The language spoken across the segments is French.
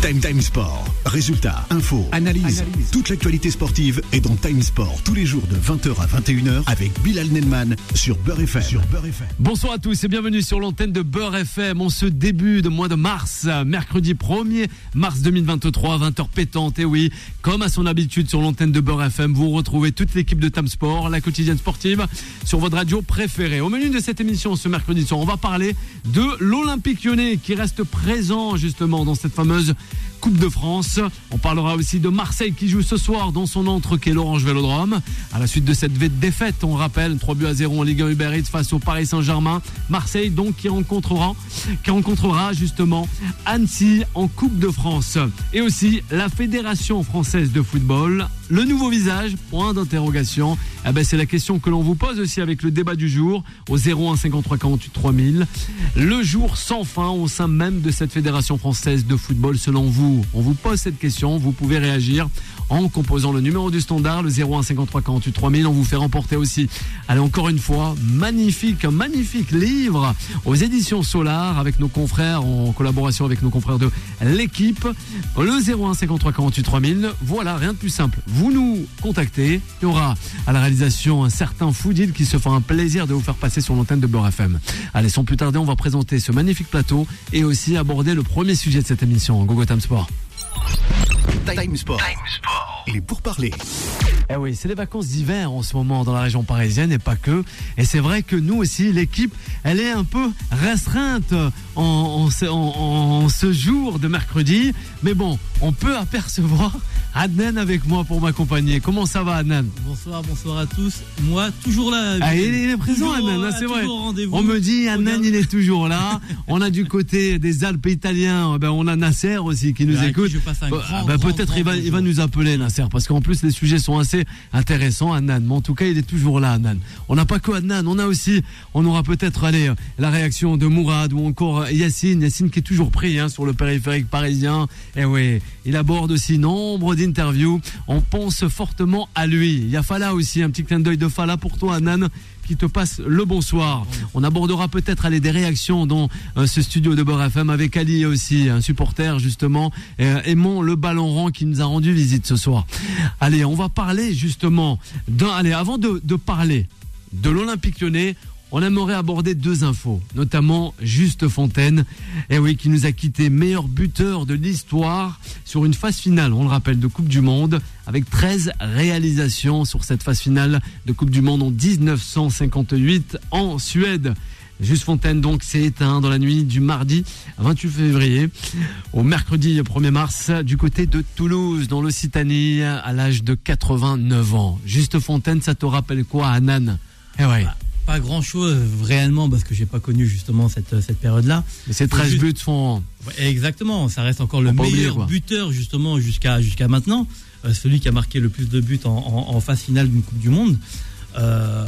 Time Time Sport. Résultats, infos, analyse. Toute l'actualité sportive est dans Time Sport tous les jours de 20h à 21h avec Bilal Nelman sur Beurre FM. Sur Beurre FM. Bonsoir à tous et bienvenue sur l'antenne de Beurre FM. On se début de mois de mars, mercredi 1er mars 2023, 20h pétante. Et oui, comme à son habitude sur l'antenne de Beurre FM, vous retrouvez toute l'équipe de Time Sport, la quotidienne sportive, sur votre radio préférée. Au menu de cette émission ce mercredi soir, on va parler de l'Olympique lyonnais qui reste présent justement dans cette fameuse Coupe de France. On parlera aussi de Marseille qui joue ce soir dans son entre qu'est l'Orange Vélodrome. À la suite de cette défaite, on rappelle 3 buts à 0 en Ligue 1 Uber Eats face au Paris Saint-Germain. Marseille donc qui rencontrera, qui rencontrera justement Annecy en Coupe de France. Et aussi la Fédération française de football. Le nouveau visage, point d'interrogation. Eh ben, c'est la question que l'on vous pose aussi avec le débat du jour au 01 53 48 3000. Le jour sans fin au sein même de cette Fédération française de football selon vous? On vous pose cette question, vous pouvez réagir en composant le numéro du standard, le 01 53 48 3000. On vous fait remporter aussi, allez encore une fois, magnifique, magnifique livre aux éditions Solar avec nos confrères en collaboration avec nos confrères de l'équipe. Le 01 53 48 3000. Voilà, rien de plus simple. Nous contactez. Il y aura à la réalisation un certain Foodil qui se fera un plaisir de vous faire passer sur l'antenne de Beurre FM. Allez, sans plus tarder, on va présenter ce magnifique plateau et aussi aborder le premier sujet de cette émission, Gogo Time Sport. Time Sport. Il est pour parler. Eh oui, c'est les vacances d'hiver en ce moment dans la région parisienne et pas que. Et c'est vrai que nous aussi, l'équipe, elle est un peu restreinte en, en ce- en- en ce jour de mercredi. Mais bon, on peut apercevoir Adnan avec moi pour m'accompagner. Comment ça va, Adnan? Bonsoir, bonsoir à tous. Moi, toujours là. Ah, il, est- présent, Toujours, Adnan, hein, euh, c'est vrai. On me dit, Adnan, il est toujours là. on a du côté des Alpes italiens, eh ben, on a Nasser aussi qui nous écoute. Bah, bah, Peut-être il va, il va nous appeler, Nasser, parce qu'en plus les sujets sont assez intéressants, Adnan. Mais en tout cas, il est toujours là, Adnan. On n'a pas que Adnan, on a aussi, on aura peut-être allez, la réaction de Mourad ou encore euh, Yacine. Yacine qui est toujours pris hein, sur le périphérique parisien. Et oui, il aborde aussi nombre d'interviews. On pense fortement à lui. Il y a Fala aussi, un petit clin d'œil de Fala pour toi, Adnan qui te passe le bonsoir. On abordera peut-être aller des réactions dans euh, ce studio de Beurre FM avec Ali aussi, un supporter justement, euh, Aimons le ballon rond qui nous a rendu visite ce soir. Allez, on va parler justement d'un. Allez, avant de, de parler de l'Olympique lyonnais, on aimerait aborder deux infos, notamment Juste Fontaine, et oui, qui nous a quitté meilleur buteur de l'histoire sur une phase finale, on le rappelle, de Coupe du Monde, avec 13 réalisations sur cette phase finale de Coupe du Monde en 1958 en Suède. Juste Fontaine donc s'est éteint dans la nuit du mardi 28 février au mercredi 1er mars du côté de Toulouse dans l'Occitanie à l'âge de 89 ans. Juste Fontaine, ça te rappelle quoi Anan Eh ouais, Pas grand chose réellement parce que j'ai pas connu justement cette, cette période-là. mais ces 13 juste- buts font Ouais, exactement, ça reste encore le oublier, meilleur buteur justement jusqu'à jusqu'à maintenant. Euh, celui qui a marqué le plus de buts en, en- en phase finale d'une Coupe du Monde. Euh,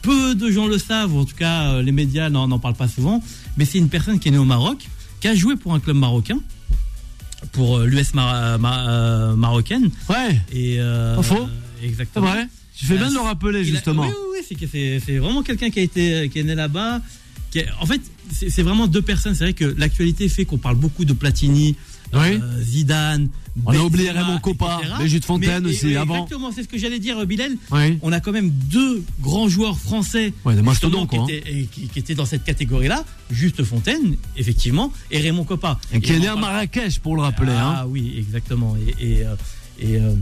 peu de gens le savent, en tout cas euh, les médias n'en parlent pas souvent, mais c'est une personne qui est née au Maroc, qui a joué pour un club marocain, pour euh, l'US Mar- Mar- euh, marocaine. Ouais, Et euh, Pas faux. euh, Exactement. vrai. Tu fais bien de le rappeler a- justement. oui, oui, oui, c'est vraiment quelqu'un qui a été qui est né là-bas. En fait, c'est vraiment deux personnes. C'est vrai que l'actualité fait qu'on parle beaucoup de Platini, Oui. euh, Zidane. On a oublié Benzema, Raymond Coppa, etc. Brigitte Fontaine Mais- aussi, avant. Exactement, c'est ce que j'allais dire, Bilal. Oui. On a quand même deux grands joueurs français Ouais, quoi. qui, étaient, et qui- qui étaient dans cette catégorie-là. Juste Fontaine, effectivement, et Raymond Coppa. Et qui est né à Marrakech pour le rappeler. ah hein. oui, exactement. Et, et, euh, et, euh,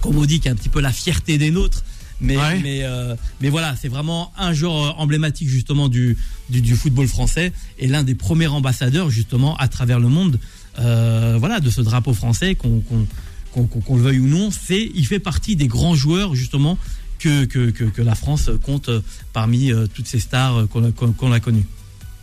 comme on dit, qui est un petit peu la fierté des nôtres. Mais, Ouais. mais, euh, mais voilà, c'est vraiment un joueur euh, emblématique justement du, du, du football français et l'un des premiers ambassadeurs justement à travers le monde euh, voilà, de ce drapeau français, qu'on le veuille ou non. C'est, il fait partie des grands joueurs justement que, que, que, que la France compte parmi toutes ces stars qu'on a, qu'on- qu'on a connues.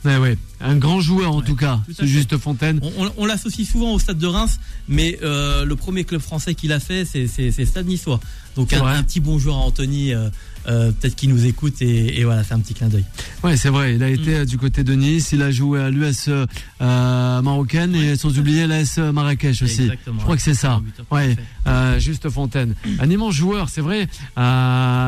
Ouais, ouais. Un grand joueur en Ouais, tout cas, tout. Juste Fontaine. On, on- on l'associe souvent au Stade de Reims, mais euh, le premier club français qu'il a fait, c'est Stade Niçois. Donc un, petit bonjour à Anthony, euh, euh, peut-être qu'il nous écoute, et, et voilà, c'est un petit clin d'œil. Ouais, c'est vrai. Il a été euh, du côté de Nice. Il a joué à l'US euh, marocaine et sans oublier l'AS Marrakech aussi. Exactement. Je crois que c'est ça. Ouais, euh, juste Fontaine. Un immense joueur, c'est vrai.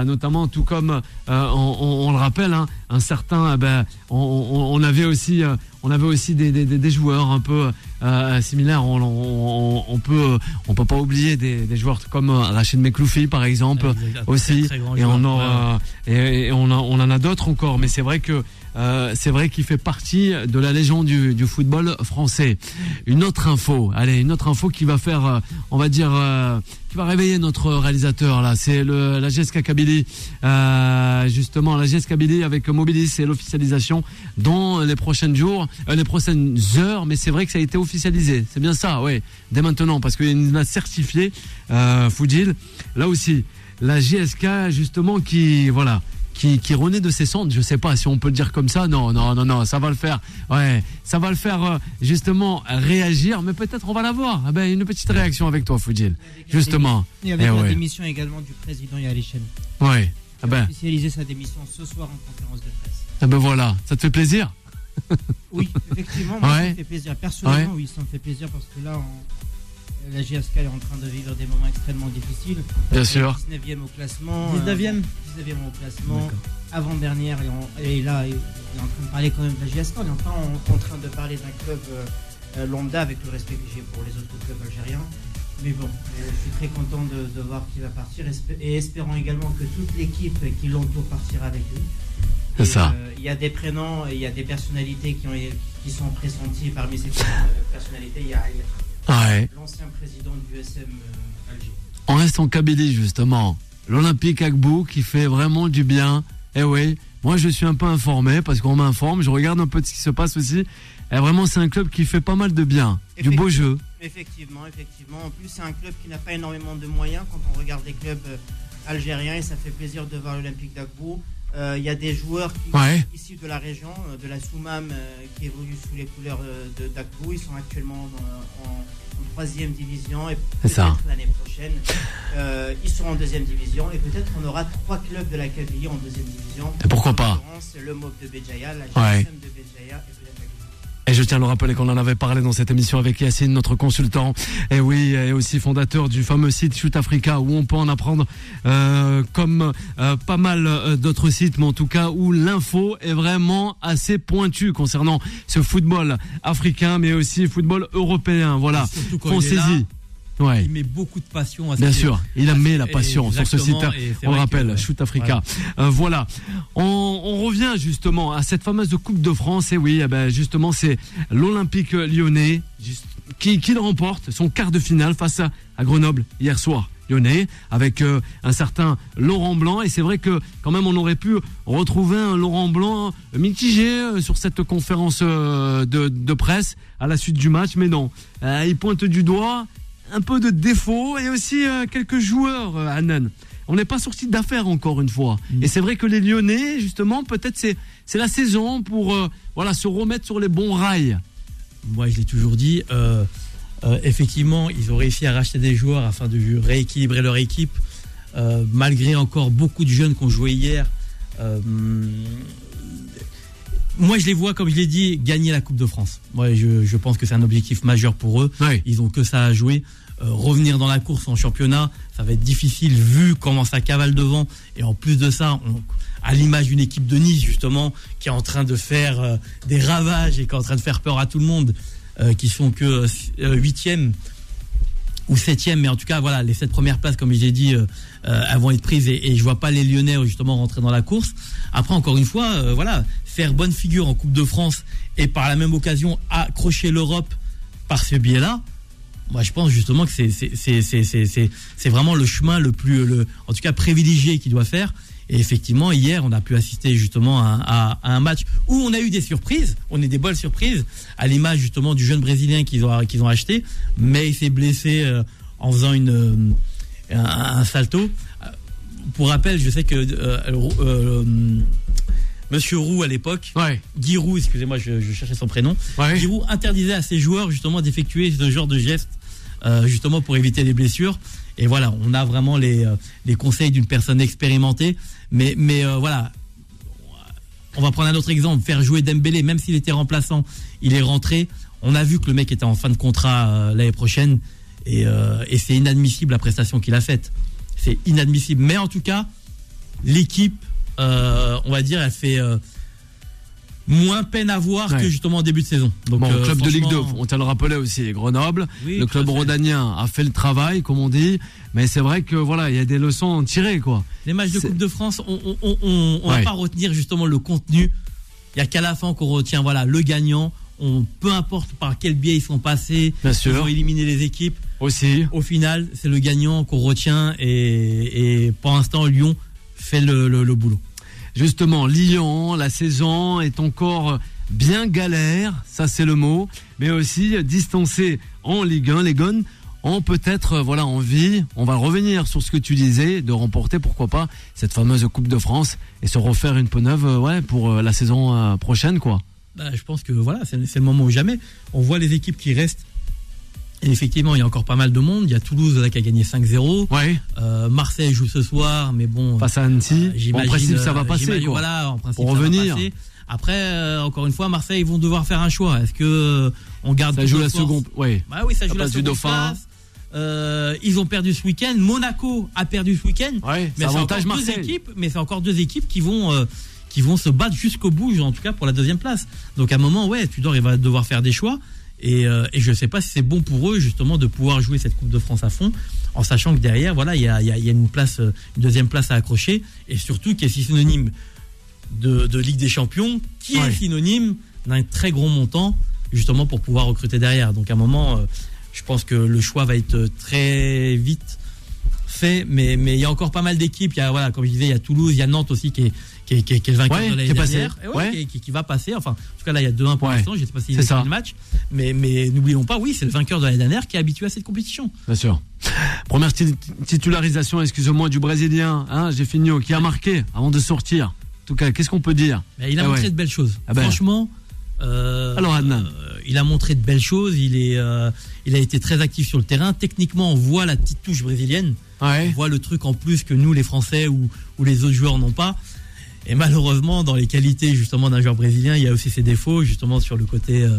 notamment, tout comme on, on- on le rappelle, hein, un certain. ben, on, avait aussi, on avait aussi des, des, des joueurs un peu euh, similaires. On, on, on, peut on peut pas oublier des, des joueurs comme Rachid Mekloufi par exemple aussi. et, on en, et, on, on en a d'autres encore. Mais c'est vrai que euh, c'est vrai qu'il fait partie de la légende du, football français. Une autre info, allez, une autre info qui va faire, euh, on va dire, euh, qui va réveiller notre réalisateur là, c'est le la GSK Kabylie, justement la GSK Kabylie avec Mobilis et l'officialisation dans les prochains jours, les prochaines heures. Mais c'est vrai que ça a été officialisé, c'est bien ça, oui, dès maintenant parce qu'il a certifié euh, Foudil. Là aussi, la GSK justement qui, voilà qui, renaît de ses cendres. Je sais pas si on peut le dire comme ça. Non, non, non, non, ça va le faire. Ouais, ça va le faire euh, justement réagir, mais peut-être on va l'avoir. Ah ben, une petite réaction avec toi, Foudil. Justement. Et avec la démission également du président Yalichen. Ouais. Ah ben. officialisé sa démission ce soir en conférence de presse. Ah ben voilà, ça te fait plaisir? Oui, effectivement, moi, ça me fait plaisir. Personnellement, oui, ça me fait plaisir parce que là, on la GSK est en train de vivre des moments extrêmement difficiles. Bien sûr. 19e au classement. 19e 19e au classement. Avant-dernière. Et, là, on est en train de parler quand même de la GSK. On est en, en, train de parler d'un club euh, lambda avec le respect que j'ai pour les autres clubs algériens. Mais bon, euh, je suis très content de, voir qu'il va partir et espérant également que toute l'équipe qui l'entoure partira avec lui. C'est ça. Euh, il y a des prénoms, il y a des personnalités qui, ont, qui sont pressenties parmi ces personnalités. Il y a, l'ancien président du SM euh, Alger. On reste en Kabylie justement. L'Olympique Agbou qui fait vraiment du bien. Eh oui, moi je suis un peu informé parce qu'on m'informe, je regarde un peu ce qui se passe aussi. Et vraiment c'est un club qui fait pas mal de bien, du beau jeu. Effectivement, effectivement. En plus c'est un club qui n'a pas énormément de moyens quand on regarde les clubs euh, algériens et ça fait plaisir de voir l'Olympique d'Agbou. Euh, il y a des joueurs qui sont issus de la région, de la Soumam, qui évoluent sous les couleurs de d'Agbou. Ils sont actuellement en, troisième division et peut-être l'année prochaine euh, ils seront en deuxième division et peut-être on aura trois clubs de la Kabylie en deuxième division. Et pourquoi pas Le MOB de Béjaïa, la GSM de Béjaïa et peut-être et je tiens à le rappeler qu'on en avait parlé dans cette émission avec Yacine, notre consultant, et oui, et aussi fondateur du fameux site Shoot Africa, où on peut en apprendre euh, comme euh, pas mal euh, d'autres sites, mais en tout cas où l'info est vraiment assez pointue concernant ce football africain, mais aussi football européen. Voilà, on saisit. Il met beaucoup de passion à Bien sûr, il a mis la passion sur ce site. On le rappelle, Shoot Africa. Euh, voilà. On, revient justement à cette fameuse Coupe de France. Et oui, eh ben justement, c'est l'Olympique lyonnais qui, qui le remporte son quart de finale face à, Grenoble hier soir lyonnais avec euh, un certain Laurent Blanc et c'est vrai que quand même on aurait pu retrouver un Laurent Blanc mitigé euh, sur cette conférence de, de, presse à la suite du match mais non il pointe du doigt un peu de défauts et aussi euh, quelques joueurs, euh, Anan. On n'est pas sorti d'affaires encore une fois. Mm. Et c'est vrai que les Lyonnais, justement, peut-être c'est c'est la saison pour euh, voilà se remettre sur les bons rails. Moi, je l'ai toujours dit. effectivement, ils ont réussi à racheter des joueurs afin de rééquilibrer leur équipe, malgré encore beaucoup de jeunes qu'on jouait hier moi, je les vois, comme je l'ai dit, gagner la Coupe de France. Moi, je, pense que c'est un objectif majeur pour eux. Ils ont que ça à jouer. Euh, revenir dans la course en championnat, ça va être difficile vu comment ça cavale devant. Et en plus de ça, à l'image d'une équipe de Nice, justement, qui est en train de faire euh, des ravages et qui est en train de faire peur à tout le monde, euh, qui sont que huitième ou septième, mais en tout cas, voilà, les sept premières places, comme je l'ai dit, elles vont être prises et, et je vois pas les Lyonnais justement rentrer dans la course. Après, encore une fois, voilà, faire bonne figure en Coupe de France et par la même occasion accrocher l'Europe par ce biais-là, moi je pense justement que c'est vraiment le chemin le plus, le, en tout cas privilégié qu'il doit faire. Et effectivement, hier, on a pu assister justement à, un match où on a eu des surprises, on a des bonnes surprises, à l'image justement du jeune Brésilien qu'ils ont, qu'ils ont acheté, mais il s'est blessé euh, en faisant une, euh, un, salto. Pour rappel, je sais que euh, Monsieur Roux à l'époque, Guy Roux, excusez-moi, je, cherchais son prénom. Guy Roux interdisait à ses joueurs justement d'effectuer ce genre de gestes, euh, justement pour éviter les blessures. Et voilà, on a vraiment les, euh, les conseils d'une personne expérimentée. Mais, mais euh, voilà, on va prendre un autre exemple, faire jouer Dembélé, même s'il était remplaçant, il est rentré. On a vu que le mec était en fin de contrat l'année prochaine. Et, et c'est inadmissible la prestation qu'il a faite. C'est inadmissible. Mais en tout cas, l'équipe on va dire, elle fait. Euh, moins peine à voir que justement en début de saison. Donc, bon, club de Ligue 2, on te le rappelait aussi, Grenoble. le club rhodanien a fait le travail, comme on dit. Mais c'est vrai que voilà, il y a des leçons tirées, quoi. Les matchs de Coupe de France, on, on, on, on va pas retenir justement le contenu. Il y a qu'à la fin qu'on retient, voilà, le gagnant. On, peu importe par quel biais ils sont passés, Bien sûr. ils ont éliminé les équipes. Aussi. Au final, c'est le gagnant qu'on retient et, et, pour l'instant, Lyon fait le, le, le boulot. Justement, Lyon, la saison est encore bien galère, ça c'est le mot, mais aussi distancé en Ligue 1. Les Gones ont peut-être voilà envie, on va revenir sur ce que tu disais, de remporter pourquoi pas cette fameuse Coupe de France et se refaire une peau neuve ouais, pour euh, la saison euh, prochaine quoi. Bah, je pense que voilà, c'est le moment ou jamais. On voit les équipes qui restent. Et effectivement, il y a encore pas mal de monde. Il y a Toulouse là, qui a gagné 5-0. Ouais. Euh, Marseille joue ce soir, mais bon. Face à Annecy. Euh, en principe, ça va passer. Quoi. Voilà, en principe, pour revenir. Après, euh, encore une fois, Marseille, ils vont devoir faire un choix. Est-ce que euh, on garde Ça joue la seconde. Ouais. Bah oui, ça joue la seconde. Dauphin. Euh, ils ont perdu ce week-end. Monaco a perdu ce week-end. Ouais, mais c'est encore deux équipes. Mais c'est encore deux équipes qui vont euh, qui vont se battre jusqu'au bout, en tout cas pour la deuxième place. Donc à un moment, ouais, Tudor, il va devoir faire des choix. Et, euh, et je ne sais pas si c'est bon pour eux justement de pouvoir jouer cette Coupe de France à fond, en sachant que derrière, voilà, il y a, y a, une place, une deuxième place à accrocher, et surtout qui est synonyme de, de Ligue des Champions, qui est synonyme d'un très gros montant justement pour pouvoir recruter derrière. Donc à un moment, euh, je pense que le choix va être très vite fait, mais mais il y a encore pas mal d'équipes. Il y a voilà, comme je disais, il y a Toulouse, il y a Nantes aussi qui est qui est, qui est, qui est le vainqueur ouais, de l'année dernière, ouais, qui, qui, va passer. Enfin, en tout cas là, il y a 2-1 pour l'instant. Je ne sais pas s'il est le match, mais mais n'oublions pas, oui, c'est le vainqueur de l'année dernière qui est habitué à cette compétition. Bien sûr. Première titularisation, excusez-moi, du Brésilien, hein, j'ai fini, qui a marqué avant de sortir. En tout cas, qu'est-ce qu'on peut dire? Mais Il a ah montré de belles choses. Ah ben. Franchement. Euh, Alors Adnan. Euh, il a montré de belles choses. Il est, euh, il a été très actif sur le terrain. Techniquement, on voit la petite touche brésilienne. On voit le truc en plus que nous, les Français ou, ou les autres joueurs n'ont pas. Et malheureusement, dans les qualités justement d'un joueur brésilien, il y a aussi ses défauts, justement sur le côté, euh,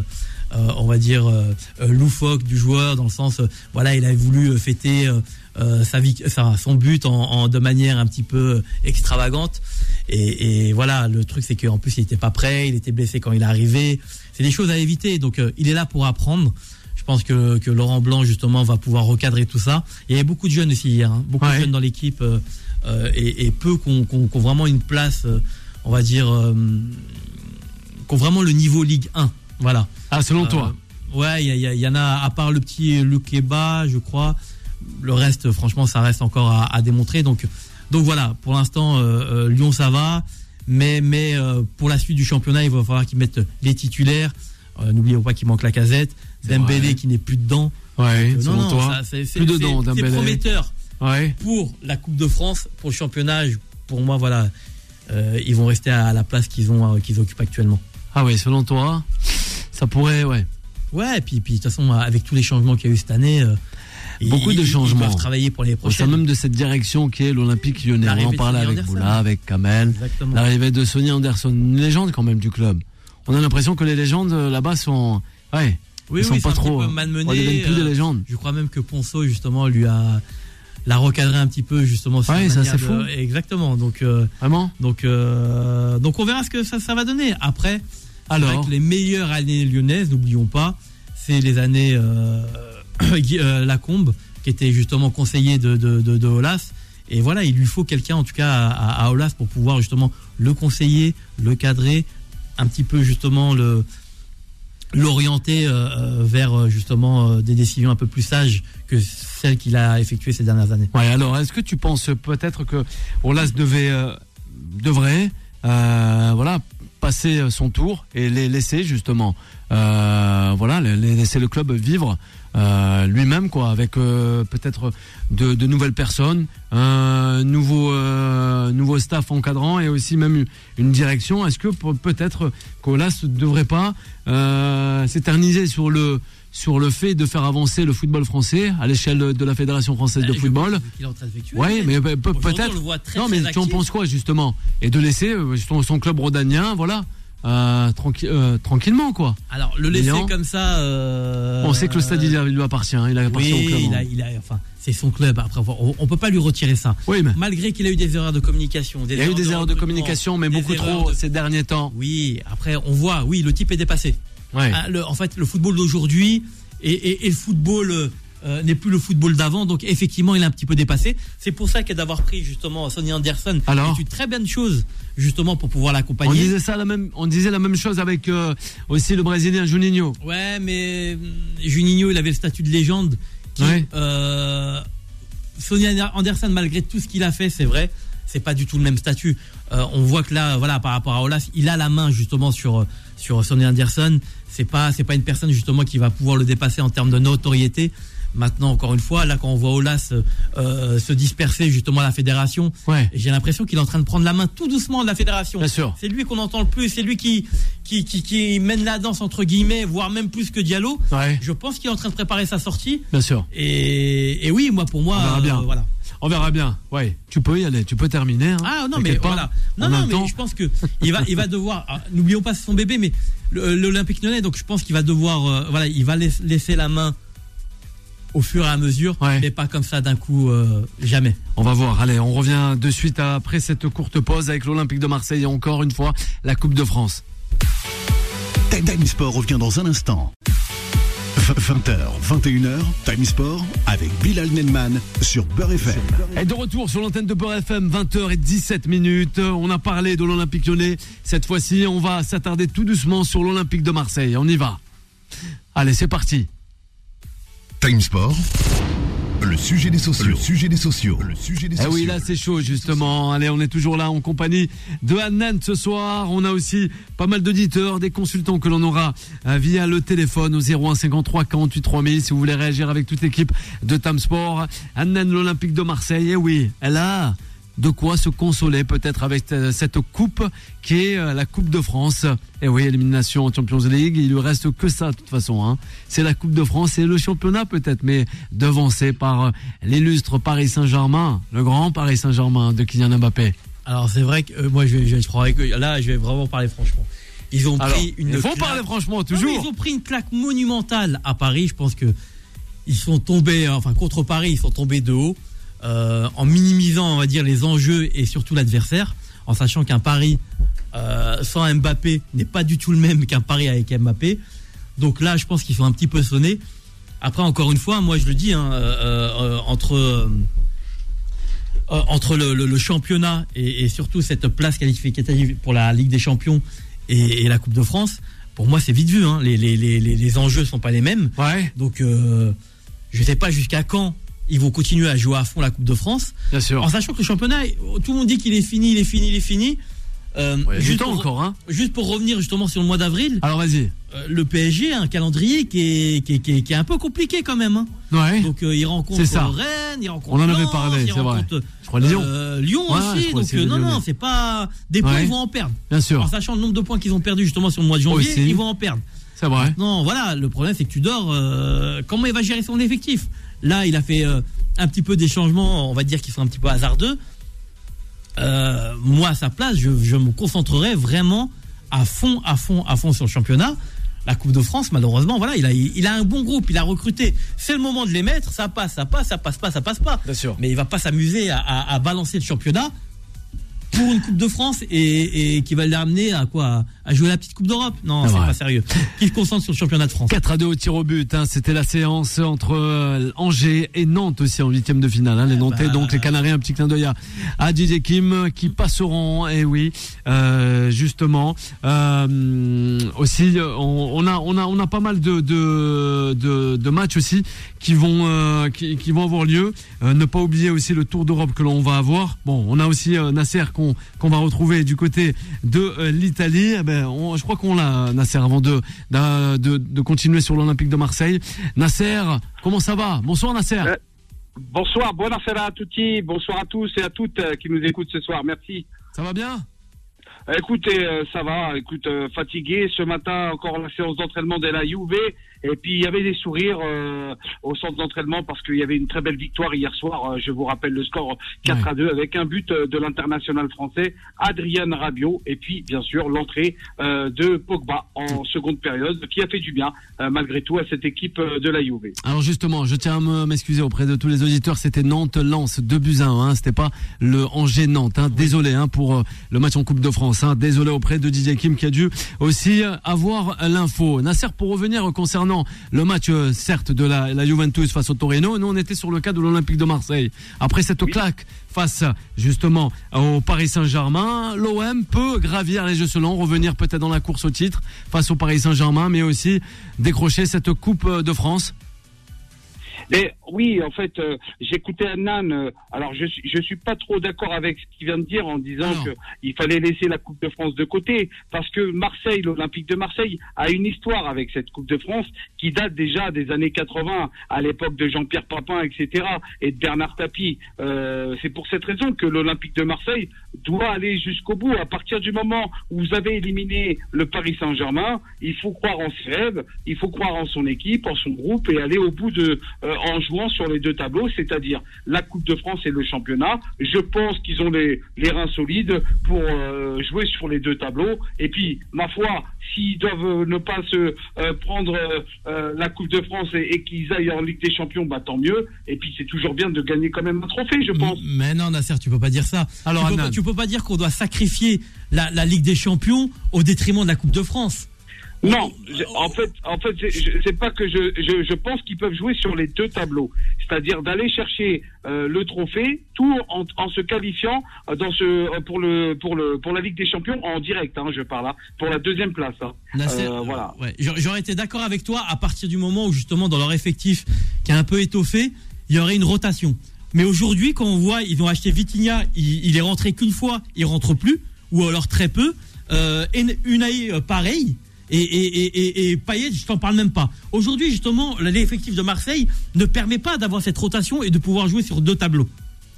euh, on va dire, euh, loufoque du joueur, dans le sens, voilà, il a voulu fêter sa, sa, son but en, en, de manière un petit peu extravagante. Et, et voilà, le truc, c'est qu'en plus, il n'était pas prêt, il était blessé quand il est arrivé. C'est des choses à éviter. Donc, il est là pour apprendre. Je pense que, que, Laurent Blanc, justement, va pouvoir recadrer tout ça. Il y avait beaucoup de jeunes aussi hier, hein, beaucoup ouais. de jeunes dans l'équipe. Euh, et, et, peu qui ont, qu vraiment une place, euh, on va dire, euh, qui ont vraiment le niveau Ligue 1. Voilà. Ah, selon toi Ouais, il y, y, y, en a, à part le petit Lukeba, je crois. Le reste, franchement, ça reste encore à, à démontrer. Donc, donc voilà, pour l'instant, Lyon, ça va. Mais, mais pour la suite du championnat, il va falloir qu'ils mettent les titulaires. N'oublions pas qu'il manque la casette. Dembélé qui n'est plus dedans. Ouais, selon non, toi. Ça, plus dedans, C'est prometteur ouais. pour la Coupe de France, pour le championnat. Pour moi, voilà, euh, ils vont rester à la place qu'ils ont, euh, qu'ils occupent actuellement. Ah oui, selon toi, ça pourrait, ouais. Ouais, et puis, puis de toute façon, avec tous les changements qu'il y a eu cette année. Euh, Beaucoup ils, de changements. Ils peuvent travailler pour les Au prochaines. sein même de cette direction qui est l'Olympique lyonnais. On en parlait avec vous là, avec Kamel. L'arrivée de Sonny Anderson, une légende quand même du club. On a l'impression que les légendes là-bas sont. Ouais. Oui, ils sont oui, pas trop. malmenés. On plus des légendes. Je crois même que Ponceau, justement, lui a l'a recadré un petit peu justement ouais, ça c'est fou. exactement donc euh, vraiment donc euh, donc on verra ce que ça, ça va donner. Après alors les meilleures années lyonnaises n'oublions pas c'est les années euh, euh, Lacombe qui était justement conseiller de, de, de, de Olas. Et voilà il lui faut quelqu'un en tout cas à, à, Olas pour pouvoir justement le conseiller le cadrer un petit peu justement le l'orienter euh, vers justement euh, des décisions un peu plus sages que celles qu'il a effectuées ces dernières années. Ouais, alors est-ce que tu penses peut-être que Olas devait euh, devrait voilà passer son tour et les laisser justement voilà les, laisser le club vivre euh, lui-même quoi avec euh, peut-être de, nouvelles personnes un nouveau euh, nouveau staff encadrant et aussi même une, direction. Est-ce que peut-être qu'Olas ne devrait pas s'éterniser sur le sur le fait de faire avancer le football français à l'échelle de la Fédération française de football. Oui, mais peut-être. Non, mais tu en penses quoi justement? Et de laisser son, son club rhodanien, voilà, euh, euh, tranquillement, quoi. Alors, le laisser comme ça. Euh, on sait que le stade, il, lui appartient. Hein. Il appartient au club. Hein. Il a, enfin, c'est son club. Après, on, ne peut pas lui retirer ça. Oui, mais... Malgré qu'il a eu des erreurs de communication. il a eu des erreurs de communication, mais beaucoup trop ces derniers temps. Oui, après, on voit, oui, le type est dépassé. Ouais. Ah, en fait, le football d'aujourd'hui et, le football euh, n'est plus le football d'avant. Donc effectivement, il est un petit peu dépassé. C'est pour ça qu'elle d'avoir pris justement Sonny Anderson Alors c'est une très bonne chose justement pour pouvoir l'accompagner. On disait ça la même, on disait la même chose avec euh, aussi le Brésilien Juninho. Ouais, mais hum, Juninho, il avait le statut de légende. Qui, euh, Sonny Anderson, malgré tout ce qu'il a fait, c'est vrai, c'est pas du tout le même statut. on voit que là, voilà, par rapport à Olaf, il a la main justement sur sur Sonny Anderson. C'est pas c'est pas une personne justement qui va pouvoir le dépasser en termes de notoriété. Maintenant, encore une fois, là, quand on voit Olas euh, se disperser justement à la fédération, j'ai l'impression qu'il est en train de prendre la main tout doucement de la fédération. Bien sûr. C'est lui qu'on entend le plus, c'est lui qui qui, qui, mène la danse entre guillemets, voire même plus que Diallo. Je pense qu'il est en train de préparer sa sortie. Bien sûr. Et, et oui, moi, pour moi, bien. Euh, voilà. On verra bien. Ouais, tu peux y aller, tu peux terminer. Hein. Ah non, mais voilà. Non, non, mais je pense que il va, il va devoir. Ah, n'oublions pas son bébé, mais l'Olympique Lyonnais, donc je pense qu'il va devoir, euh, voilà, il va laisser la main au fur et à mesure, mais pas comme ça d'un coup, euh, jamais. On va voir. Allez, on revient de suite après cette courte pause avec l'Olympique de Marseille et encore une fois la Coupe de France. Time Sport revient dans un instant. 20h, 21h, Time Sport avec Bilal Nenman sur Beurre FM. Et de retour sur l'antenne de Beurre FM, 20h et 17 minutes. On a parlé de l'Olympique lyonnais. Cette fois-ci, on va s'attarder tout doucement sur l'Olympique de Marseille. On y va. Allez, c'est parti. Time Sport. Le sujet des sociaux. Le sujet des sociaux. Le sujet des sociaux. Eh oui, là c'est chaud justement. Allez, on est toujours là en compagnie de Annan ce soir. On a aussi pas mal d'auditeurs, des consultants que l'on aura euh, via le téléphone au 0153 48 3000 si vous voulez réagir avec toute l'équipe de Time Sport. Annan l'Olympique de Marseille. Eh oui, elle a de quoi se consoler peut-être avec euh, cette coupe qui est euh, la Coupe de France. Et oui, élimination en Champions League, il lui reste que ça de toute façon. Hein. C'est la Coupe de France et le championnat peut-être, mais devancé par euh, l'illustre Paris Saint-Germain, le grand Paris Saint-Germain de Kylian Mbappé. Alors c'est vrai que moi je vais, je, là je vais vraiment parler franchement. Ils ont pris une. Il faut parler franchement toujours. ils ont pris une claque monumentale à Paris. Je pense que ils sont tombés, enfin contre Paris, ils sont tombés de haut. Euh, en minimisant, on va dire, les enjeux et surtout l'adversaire, en sachant qu'un pari euh, sans Mbappé n'est pas du tout le même qu'un pari avec Mbappé. Donc là, je pense qu'ils sont un petit peu sonnés. Après, encore une fois, moi je le dis, hein, euh, entre entre le, championnat et, surtout cette place qualificative pour la Ligue des Champions et, la Coupe de France, pour moi c'est vite vu. Hein. Les, les, les, les, enjeux sont pas les mêmes. Donc je ne sais pas jusqu'à quand ils vont continuer à jouer à fond la Coupe de France. Bien sûr. En sachant que le championnat, tout le monde dit qu'il est fini, il est fini, il est fini. Euh, juste pour, encore, hein. Juste pour revenir justement sur le mois d'avril. Alors vas-y. Euh, le PSG a un calendrier qui est, qui, est, qui, est, un peu compliqué quand même. Hein. Ouais. Donc euh, il rencontre Rennes, il rencontre. On en avait parlé, c'est vrai. Je crois Lyon. Euh, Lyon aussi. Donc non, non, c'est pas des points, ils vont en perdre. Bien sûr. En sachant le nombre de points qu'ils ont perdu justement sur le mois de janvier, ils vont en perdre. C'est vrai. Non, voilà, le problème c'est que tu dors. comment il va gérer son effectif? Là, il a fait un petit peu des changements, on va dire, qui sont un petit peu hasardeux. Euh, moi, à sa place, je, me concentrerai vraiment à fond, à fond, à fond sur le championnat. La Coupe de France, malheureusement, voilà, il a, il a un bon groupe, il a recruté. C'est le moment de les mettre, ça passe, ça passe, ça passe pas, ça passe pas. Bien sûr. Mais il va pas s'amuser à, balancer le championnat pour une Coupe de France et, qui va l'amener à quoi? À jouer la petite Coupe d'Europe? Non, c'est pas sérieux. Qui se concentre sur le championnat de France? 4 à 2 au tir au but. Hein. C'était la séance entre euh, Angers et Nantes aussi en huitième de finale. Hein. Les ah Nantais, bah. donc les Canariens, un petit clin d'œil à, Didier Kim qui passeront. Et eh oui, euh, justement. Euh, aussi, on, a, on, a, on a pas mal de, de, de, matchs aussi qui vont, qui, qui, vont avoir lieu. ne pas oublier aussi le Tour d'Europe que l'on va avoir. Bon, on a aussi Nasser qu'on va retrouver du côté de euh, l'Italie. Eh ben, je crois qu'on l'a, Nasser, avant de, de, de continuer sur l'Olympique de Marseille. Nasser, comment ça va? Bonsoir Nasser. Euh, bonsoir, buonasera à tutti, bonsoir à tous et à toutes euh, qui nous écoutent ce soir. Merci. Ça va bien? Écoutez, ça va. Écoute, fatigué. Ce matin, encore la séance d'entraînement de la Juve Et puis il y avait des sourires euh, au centre d'entraînement parce qu'il y avait une très belle victoire hier soir. Euh, je vous rappelle le score 4 à 2 avec un but de l'international français Adrien Rabiot et puis bien sûr l'entrée de Pogba en seconde période qui a fait du bien malgré tout à cette équipe de la Juve. Alors justement, je tiens à m'excuser auprès de tous les auditeurs. C'était Nantes-Lens 2 buts 1. Hein, C'était pas le Angers-Nantes. Hein. Désolé hein, pour le match en Coupe de France. Hein. Désolé auprès de Didier Kim qui a dû aussi avoir l'info. Nasser, pour revenir concernant le match, euh, certes, de la, la, Juventus face au Torino, nous on était sur le cas de l'Olympique de Marseille. Après cette claque face justement au Paris Saint-Germain, l'OM peut gravir les jeux selon, revenir peut-être dans la course au titre face au Paris Saint-Germain, mais aussi décrocher cette Coupe de France. Oui, en fait, euh, j'écoutais Annan. Euh, alors, je je suis pas trop d'accord avec ce qu'il vient de dire en disant qu'il fallait laisser la Coupe de France de côté, parce que Marseille, l'Olympique de Marseille, a une histoire avec cette Coupe de France qui date déjà des années 80, à l'époque de Jean-Pierre Papin, etc., et de Bernard Tapie. Euh, c'est pour cette raison que l'Olympique de Marseille doit aller jusqu'au bout. À partir du moment où vous avez éliminé le Paris Saint-Germain, il faut croire en ses rêves, il faut croire en son équipe, en son groupe et aller au bout de en jouant sur les deux tableaux, c'est-à-dire la Coupe de France et le championnat. Je pense qu'ils ont les, les, reins solides pour euh, jouer sur les deux tableaux. Et puis, ma foi, s'ils doivent ne pas se euh, prendre euh, la Coupe de France et, qu'ils aillent en Ligue des Champions, bah tant mieux. Et puis, c'est toujours bien de gagner quand même un trophée, je pense. Mais non, Nasser, tu peux pas dire ça. Alors, tu, peux pas, tu peux pas dire qu'on doit sacrifier la, la Ligue des Champions au détriment de la Coupe de France. Non, en fait, en fait, c'est pas que je, je, je pense qu'ils peuvent jouer sur les deux tableaux, c'est-à-dire d'aller chercher euh, le trophée, tout en, en, se qualifiant dans ce euh, pour le pour le pour la Ligue des Champions en direct, hein, je parle là, pour la deuxième place. Hein. Euh, voilà. Ouais, J'aurais été d'accord avec toi à partir du moment où justement dans leur effectif qui est un peu étoffé, il y aurait une rotation. Mais aujourd'hui, quand on voit, ils ont acheté Vitinha, il, il est rentré qu'une fois, il rentre plus, ou alors très peu. Euh, Unai, pareil et, et, et, et Payet, je t'en parle même pas. Aujourd'hui, justement, l'effectif de Marseille ne permet pas d'avoir cette rotation et de pouvoir jouer sur deux tableaux.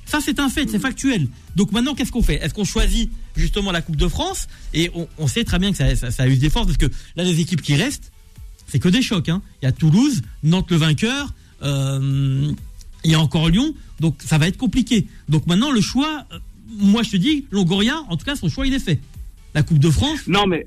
Ça, c'est un fait, c'est factuel. Donc maintenant, qu'est-ce qu'on fait? Est-ce qu'on choisit justement la Coupe de France? Et on, sait très bien que ça, a eu des forces parce que là, les équipes qui restent, c'est que des chocs. Hein. Il y a Toulouse, Nantes le vainqueur, euh, il y a encore Lyon, donc ça va être compliqué. Donc maintenant, le choix, euh, moi je te dis, Longoria, en tout cas, son choix, il est fait. La Coupe de France. Non, mais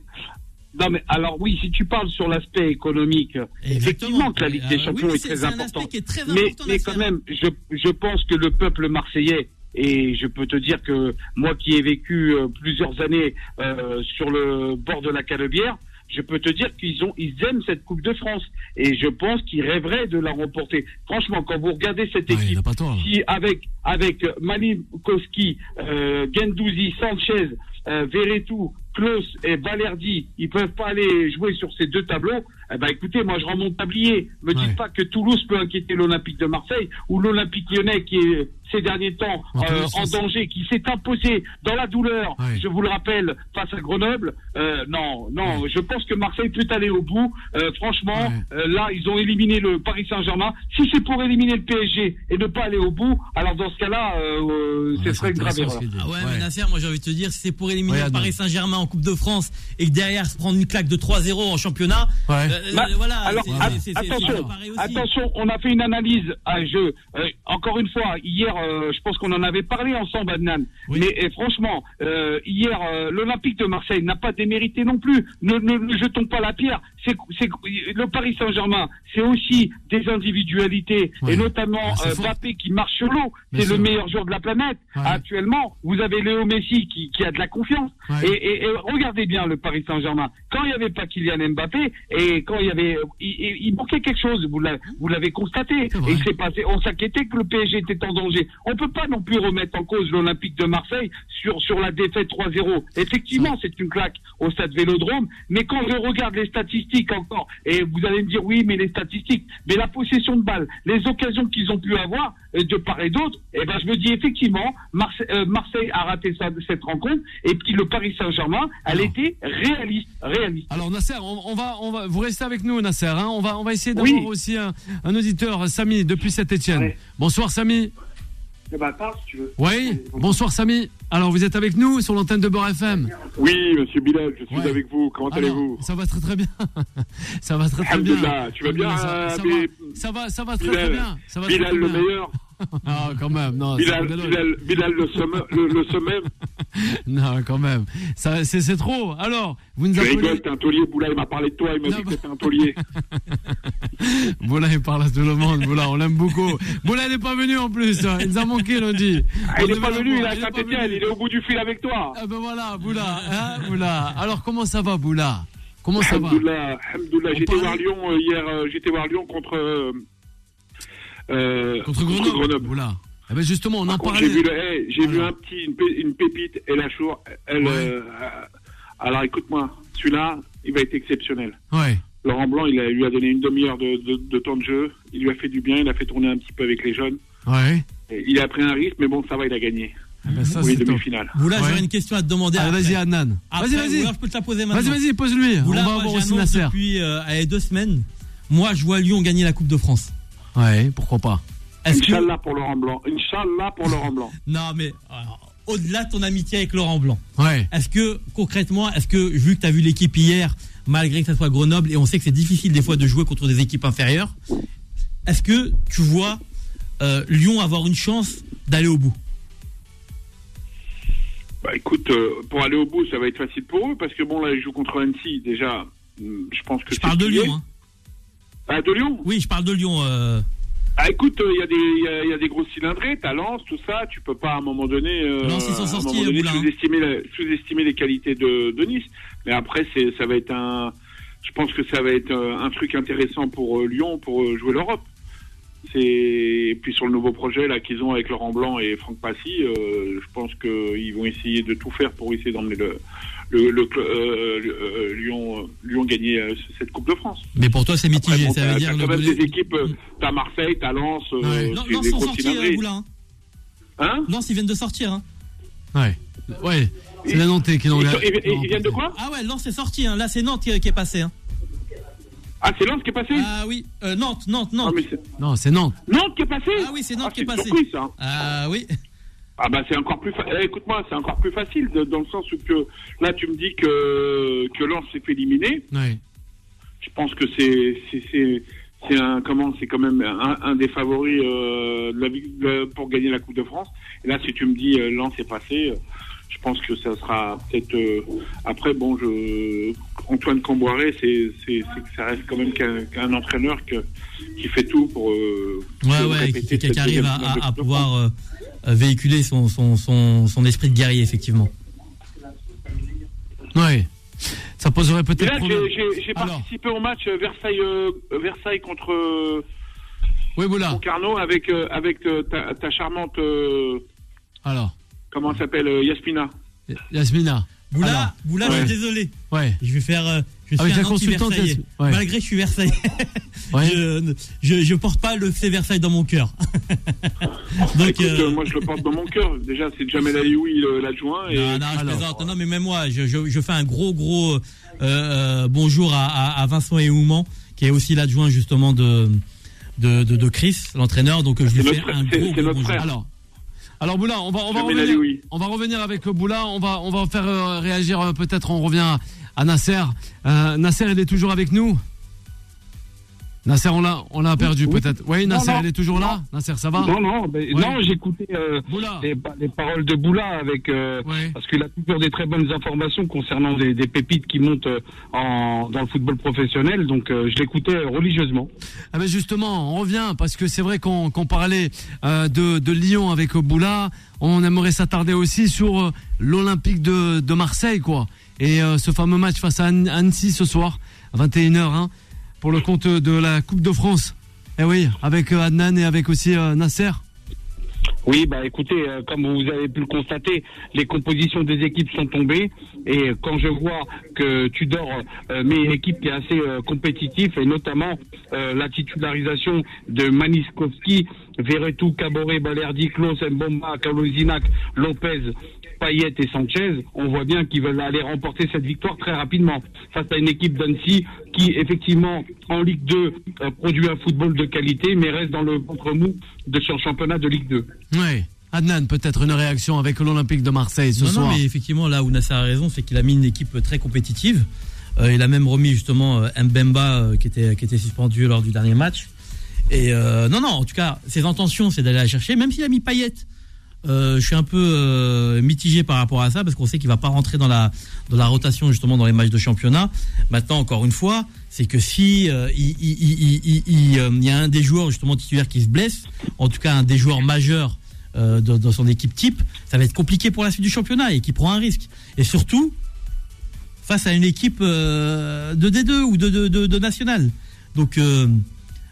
non, mais alors oui, si tu parles sur l'aspect économique, effectivement que la Ligue des euh, Champions est, très importante. mais, mais quand même, je, je pense que le peuple marseillais et je peux te dire que moi qui ai vécu euh, plusieurs années euh, sur le bord de la Canebière, je peux te dire qu'ils ont, ils aiment cette Coupe de France et je pense qu'ils rêveraient de la remporter. Franchement, quand vous regardez cette équipe, si avec avec Malikowski, euh, Gendouzi, Sanchez, euh, Verretou, Klaus et Valerdi, ils peuvent pas aller jouer sur ces deux tableaux, eh ben écoutez, moi je rends mon tablier. Me dites pas que Toulouse peut inquiéter l'Olympique de Marseille ou l'Olympique lyonnais qui est ces derniers temps euh, en danger, qui s'est imposé dans la douleur, je vous le rappelle, face à Grenoble. Euh, non, non, je pense que Marseille peut aller au bout. Euh, franchement, là, ils ont éliminé le Paris Saint-Germain. Si c'est pour éliminer le PSG et ne pas aller au bout, alors dans ce cas-là, ce serait une grave erreur. Ah ouais, mais Nasser, moi j'ai envie de te dire, si c'est pour éliminer le Paris Saint-Germain en Coupe de France et que derrière se prendre une claque de 3-0 en championnat, voilà. Alors, attention, attention, on a fait une analyse à jeu. encore une fois, hier, euh, je pense qu'on en avait parlé ensemble, Adnan. Mais franchement, euh, hier, euh, l'Olympique de Marseille n'a pas démérité non plus. Ne, ne, jetons pas la pierre. C'est le Paris Saint-Germain, c'est aussi des individualités et notamment Mbappé qui marche sur l'eau. C'est le meilleur joueur de la planète actuellement. Vous avez Léo Messi qui, qui a de la confiance. Et, et, regardez bien le Paris Saint-Germain. Quand il n'y avait pas Kylian Mbappé et quand il y avait, il, il manquait quelque chose. Vous l'avez constaté. Et c'est passé. On s'inquiétait que le PSG était en danger. On peut pas non plus remettre en cause l'Olympique de Marseille sur sur la défaite 3-0. Effectivement, c'est une claque au stade Vélodrome, mais quand je regarde les statistiques encore, et vous allez me dire oui, mais les statistiques, mais la possession de balles, les occasions qu'ils ont pu avoir euh, de part et d'autre, eh ben je me dis effectivement, Marseille, euh, Marseille a raté cette rencontre, et puis le Paris Saint-Germain, elle était réaliste, réaliste. Alors Nasser, on, va, on va, vous restez avec nous, Nasser. Hein on va, on va essayer d'avoir aussi un, auditeur, Samy, depuis Saint-Étienne. Bonsoir, Samy. Eh ben, si tu veux. Oui, bonsoir Samy. Alors, vous êtes avec nous sur l'antenne de Beurre FM Oui, monsieur Bilal, je suis avec vous. Comment allez-vous Ça va très très bien. ça va très très bien. Tu vas bien ça, ça, va, ça, va, ça va très très bien. Ça va Bilal, le meilleur. Non, quand même. Non, Bilal, Bilal, Bilal, le sommet. Le, sommet. non, quand même. C'est trop. Alors, vous nous appelez. rigoles, t'es un taulier. Boula, il m'a parlé de toi. Il m'a dit que t'étais un taulier. Boula, il parle à tout le monde. Boula, on l'aime beaucoup. Boula, il n'est pas venu en plus. Il nous a manqué lundi. Ah, il n'est pas venu. Il est à Saint-Etienne. Il est au bout du fil avec toi. Ah ben voilà, Boula. Hein, Boula. Alors, comment ça va, Boula Comment ça va? Alhamdoulilah. J'étais voir Lyon euh, hier. Euh, j'étais voir Lyon contre. Euh, contre Grenoble. Voilà. Eh ben justement, on en parlait. J'ai vu, j'ai vu un petit, une, pépite, et la chour, elle. Euh, alors écoute-moi, celui-là, il va être exceptionnel. Ouais. Laurent Blanc, il, lui a donné une demi-heure de, de, temps de jeu. Il lui a fait du bien, il a fait tourner un petit peu avec les jeunes. Ouais. il a pris un risque, mais bon, ça va, il a gagné. Ah ben ça, oui, demi-finale. Vous là, j'aurais une question à te demander. Ah, vas-y, Adnan. Vas-y, vas-y. Je peux te la poser maintenant. Vas-y, vas-y, pose-lui. On va avoir aussi Nasser. Depuis euh, deux semaines, moi, je vois Lyon gagner la Coupe de France. Ouais, pourquoi pas. Inch'Allah pour Laurent Blanc. Inch'Allah pour Laurent Blanc. non, mais au-delà de ton amitié avec Laurent Blanc, ouais. est-ce que concrètement, est-ce que vu que tu as vu l'équipe hier, malgré que ça soit Grenoble, et on sait que c'est difficile des fois de jouer contre des équipes inférieures, est-ce que tu vois euh, Lyon avoir une chance d'aller au bout? Bah écoute, euh, pour aller au bout, ça va être facile pour eux parce que bon là, ils jouent contre Annecy déjà. Hmm, je pense que. Je parle de Lyon. Hein. Ah, de Lyon Oui, je parle de Lyon. Euh... Ah, écoute, il euh, y, y, a des grosses cylindrées, t'as Lens, tout ça, tu peux pas à un moment donné, euh, ils sont sortis, sous-estimer, sous-estimer les qualités de, de Nice. Mais après, c'est, ça va être un, je pense que ça va être euh, un truc intéressant pour euh, Lyon pour jouer l'Europe. C'est et puis sur le nouveau projet là qu'ils ont avec Laurent Blanc et Franck Passy, je pense qu'ils vont essayer de tout faire pour essayer d'emmener le, le, le euh, euh, Lyon, Lyon gagner euh, cette Coupe de France. Mais pour toi, c'est mitigé. ça veut dire quand même des équipes. T'as Marseille, t'as Lens. Ouais. Non, Lens sont sortis, Boulin. Hein Lens, ils viennent de sortir. Hein. Ouais. Ouais. C'est la Nantes qui l'ont ils, ils, viennent de quoi Ah ouais, Lens est sorti. Hein. Là, c'est Nantes qui, est passé. Hein. Ah, c'est Nantes qui est passé Ah oui, euh, Nantes, Nantes, Nantes. Ah, non, c'est Nantes. Nantes qui est passé Ah oui, c'est Nantes ah, qui est passé. Surpris, ça. Ah oui. Ah bah c'est encore plus eh, écoute-moi c'est encore plus facile dans le sens où que là tu me dis que que Lens s'est fait éliminer. Oui. Je pense que c'est c'est c'est un comment c'est quand même un, des favoris euh, de la, pour gagner la Coupe de France. Et là si tu me dis euh, Lens est passé, euh, je pense que ça sera peut-être euh, après bon je Antoine Camboiré c'est c'est ça reste quand même qu'un entraîneur que, qui fait tout pour euh, ouais ouais qui, qui arrive à, à pouvoir véhiculer son, son, son, son, esprit de guerrier, effectivement. Oui. Ça poserait peut-être. J'ai participé au match Versailles, euh, Versailles contre. oui, voilà. Concarneau avec, euh, avec euh, ta, ta, charmante. Alors. Comment elle s'appelle Yasmina. Yasmina. Boula, Boula je suis désolé. Ouais. Je vais faire. Je suis un anti-Versailles. Malgré que je suis Versailles. je, je, je, porte pas le fait Versailles dans mon cœur. Donc, Écoute, euh... moi je le porte dans mon cœur. Déjà, c'est Jamel Alioui l'adjoint. Et... Non, non, je plaisante. Non, mais même moi, je, je, je fais un gros, gros euh, euh, bonjour à, à, à Vincent Eouman, qui est aussi l'adjoint justement de, de, de, de Chris, l'entraîneur. Donc je lui fais un gros, gros bonjour. Frère. Alors, alors Boula, on va, on va revenir. On va revenir avec Boula. On va, on va faire euh, réagir euh, peut-être. On revient à Nasser. Euh, Nasser, il est toujours avec nous. Nasser, on l'a, on l'a perdu peut-être. Oui, Nasser, elle est toujours là. Nasser, ça va Non, non, non, j'écoutais euh, les, les, paroles de Boula avec euh, parce qu'il a toujours des très bonnes informations concernant des, des pépites qui montent euh, en, dans le football professionnel. Donc, euh, je l'écoutais religieusement. Ah ben justement, on revient parce que c'est vrai qu'on qu'on parlait de, de Lyon avec Boula. On aimerait s'attarder aussi sur l'Olympique de, de Marseille, quoi. Et ce fameux match face à Annecy ce soir, à 21h. Hein pour le compte de la Coupe de France. Eh oui, avec euh, Adnan et avec aussi euh, Nasser. Oui, bah écoutez, euh, comme vous avez pu le constater, les compositions des équipes sont tombées et quand je vois que Tudor euh, met une équipe qui est assez compétitive et notamment la titularisation de Maniskowski, Verretou, Caboret, Balerdi, Klaus, Mbomba, Kalozinac, Lopez, Payet et Sanchez, on voit bien qu'ils veulent aller remporter cette victoire très rapidement face à une équipe d'Annecy qui, effectivement, en Ligue 2, euh, produit un football de qualité, mais reste dans le ventre mou de son championnat de Ligue 2. Oui. Adnan, peut-être une réaction avec l'Olympique de Marseille ce soir. Non, mais effectivement, là où Nasser a raison, c'est qu'il a mis une équipe très compétitive. Euh, il a même remis justement euh, Mbemba euh, qui, était, qui était suspendu lors du dernier match. Et non, non, en tout cas, ses intentions, c'est d'aller la chercher, même s'il a mis Payet. je suis un peu mitigé par rapport à ça parce qu'on sait qu'il va pas rentrer dans la rotation justement dans les matchs de championnat. Maintenant, encore une fois, c'est que si il, y a un des joueurs justement titulaires qui se blesse, en tout cas un des joueurs majeurs dans, son équipe type, ça va être compliqué pour la suite du championnat et qui prend un risque. Et surtout, face à une équipe euh, de D2 ou de, de, national. Donc euh,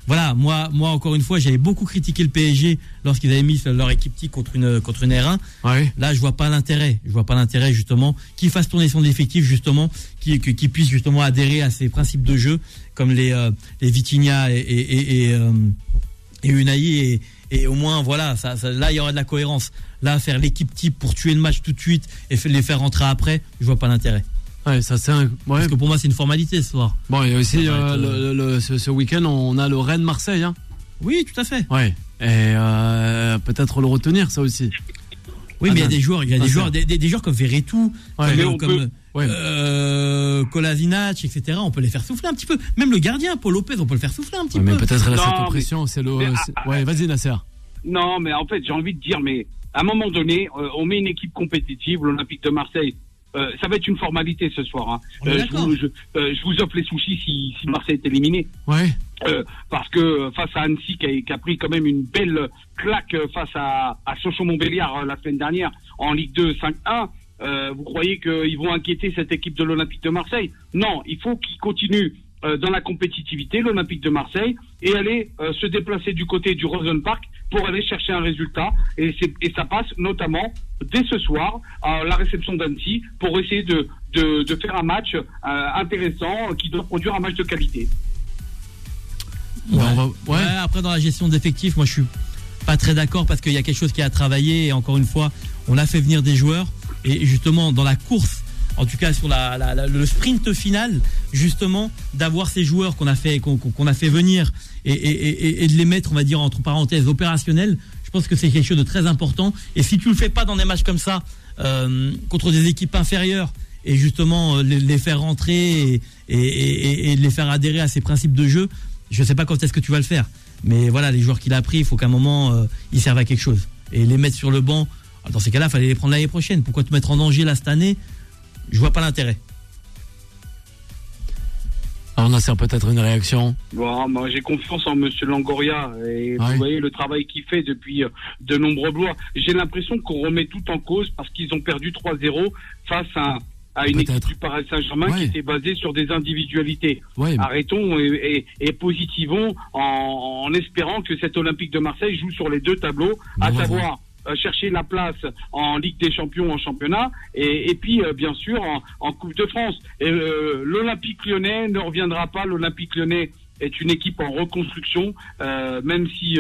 voilà, moi, moi encore une fois, j'avais beaucoup critiqué le PSG lorsqu'ils avaient mis leur équipe type contre une contre une R1. Là, je vois pas l'intérêt. Je vois pas l'intérêt justement qu'ils fassent tourner son effectif justement, qui qui puisse justement adhérer à ces principes de jeu comme les euh, les Vitinha et et, et, et Unai et, au moins voilà, ça, là il y aura de la cohérence. Là, faire l'équipe type pour tuer le match tout de suite et les faire rentrer après, je vois pas l'intérêt. Ouais, ça c'est Parce que pour moi, c'est une formalité ce soir. Bon, et aussi, euh, le, ce, week-end, on a le Rennes-Marseille. Hein. Oui, tout à fait. Ouais. Et euh, peut-être le retenir, ça aussi. Oui, mais il y a des joueurs, il y a des joueurs, des, des, joueurs comme Verretou, comme, euh, Kolasinac, etc. On peut les faire souffler un petit peu. Même le gardien, Paul Lopez, on peut le faire souffler un petit peu. Mais peut-être la cette pression, c'est le. Ah, ah, ouais, vas-y, Nasser. Non, mais en fait, j'ai envie de dire, mais à un moment donné, on met une équipe compétitive, l'Olympique de Marseille euh, ça va être une formalité ce soir. Hein. Euh, je, vous, je, euh, je, vous, offre les sushis si, si Marseille est éliminé. Ouais. parce que face à Annecy qui a, qui a, pris quand même une belle claque face à, à Sochaux-Montbéliard la semaine dernière en Ligue 2 5-1. vous croyez qu'ils vont inquiéter cette équipe de l'Olympique de Marseille? Non, il faut qu'ils continuent dans la compétitivité, l'Olympique de Marseille, et aller se déplacer du côté du Rosenpark pour aller chercher un résultat. Et, et ça passe notamment dès ce soir à la réception d'Annecy pour essayer de, de, faire un match euh, intéressant qui doit produire un match de qualité. Ouais. après dans la gestion d'effectifs, moi je suis pas très d'accord parce qu'il y a quelque chose qui a travaillé et encore une fois, on a fait venir des joueurs et justement dans la course en tout cas sur le sprint final, justement, d'avoir ces joueurs qu'on a fait qu'on a fait venir et, de les mettre, on va dire entre parenthèses, opérationnels. Je pense que c'est quelque chose de très important. Et si tu le fais pas dans des matchs comme ça euh, contre des équipes inférieures et justement euh, les, faire rentrer et, les faire adhérer à ces principes de jeu, je ne sais pas quand est-ce que tu vas le faire. Mais voilà, les joueurs qu'il a pris, il faut qu'à un moment euh, ils servent à quelque chose et les mettre sur le banc. Dans ces cas-là, il fallait les prendre l'année prochaine. Pourquoi te mettre en danger là cette année? Je vois pas l'intérêt. Alors on a peut-être une réaction. Bon, moi j'ai confiance en Monsieur Langoria et vous voyez le travail qu'il fait depuis euh, de nombreux mois. J'ai l'impression qu'on remet tout en cause parce qu'ils ont perdu 3-0 face à, une équipe du Paris Saint-Germain qui était basée sur des individualités. Arrêtons et, positivons en, espérant que cet Olympique de Marseille joue sur les deux tableaux, à savoir chercher la place en Ligue des Champions, en championnat, et, puis euh, bien sûr en, en, Coupe de France. Et euh, l'Olympique Lyonnais ne reviendra pas. L'Olympique Lyonnais est une équipe en reconstruction, même si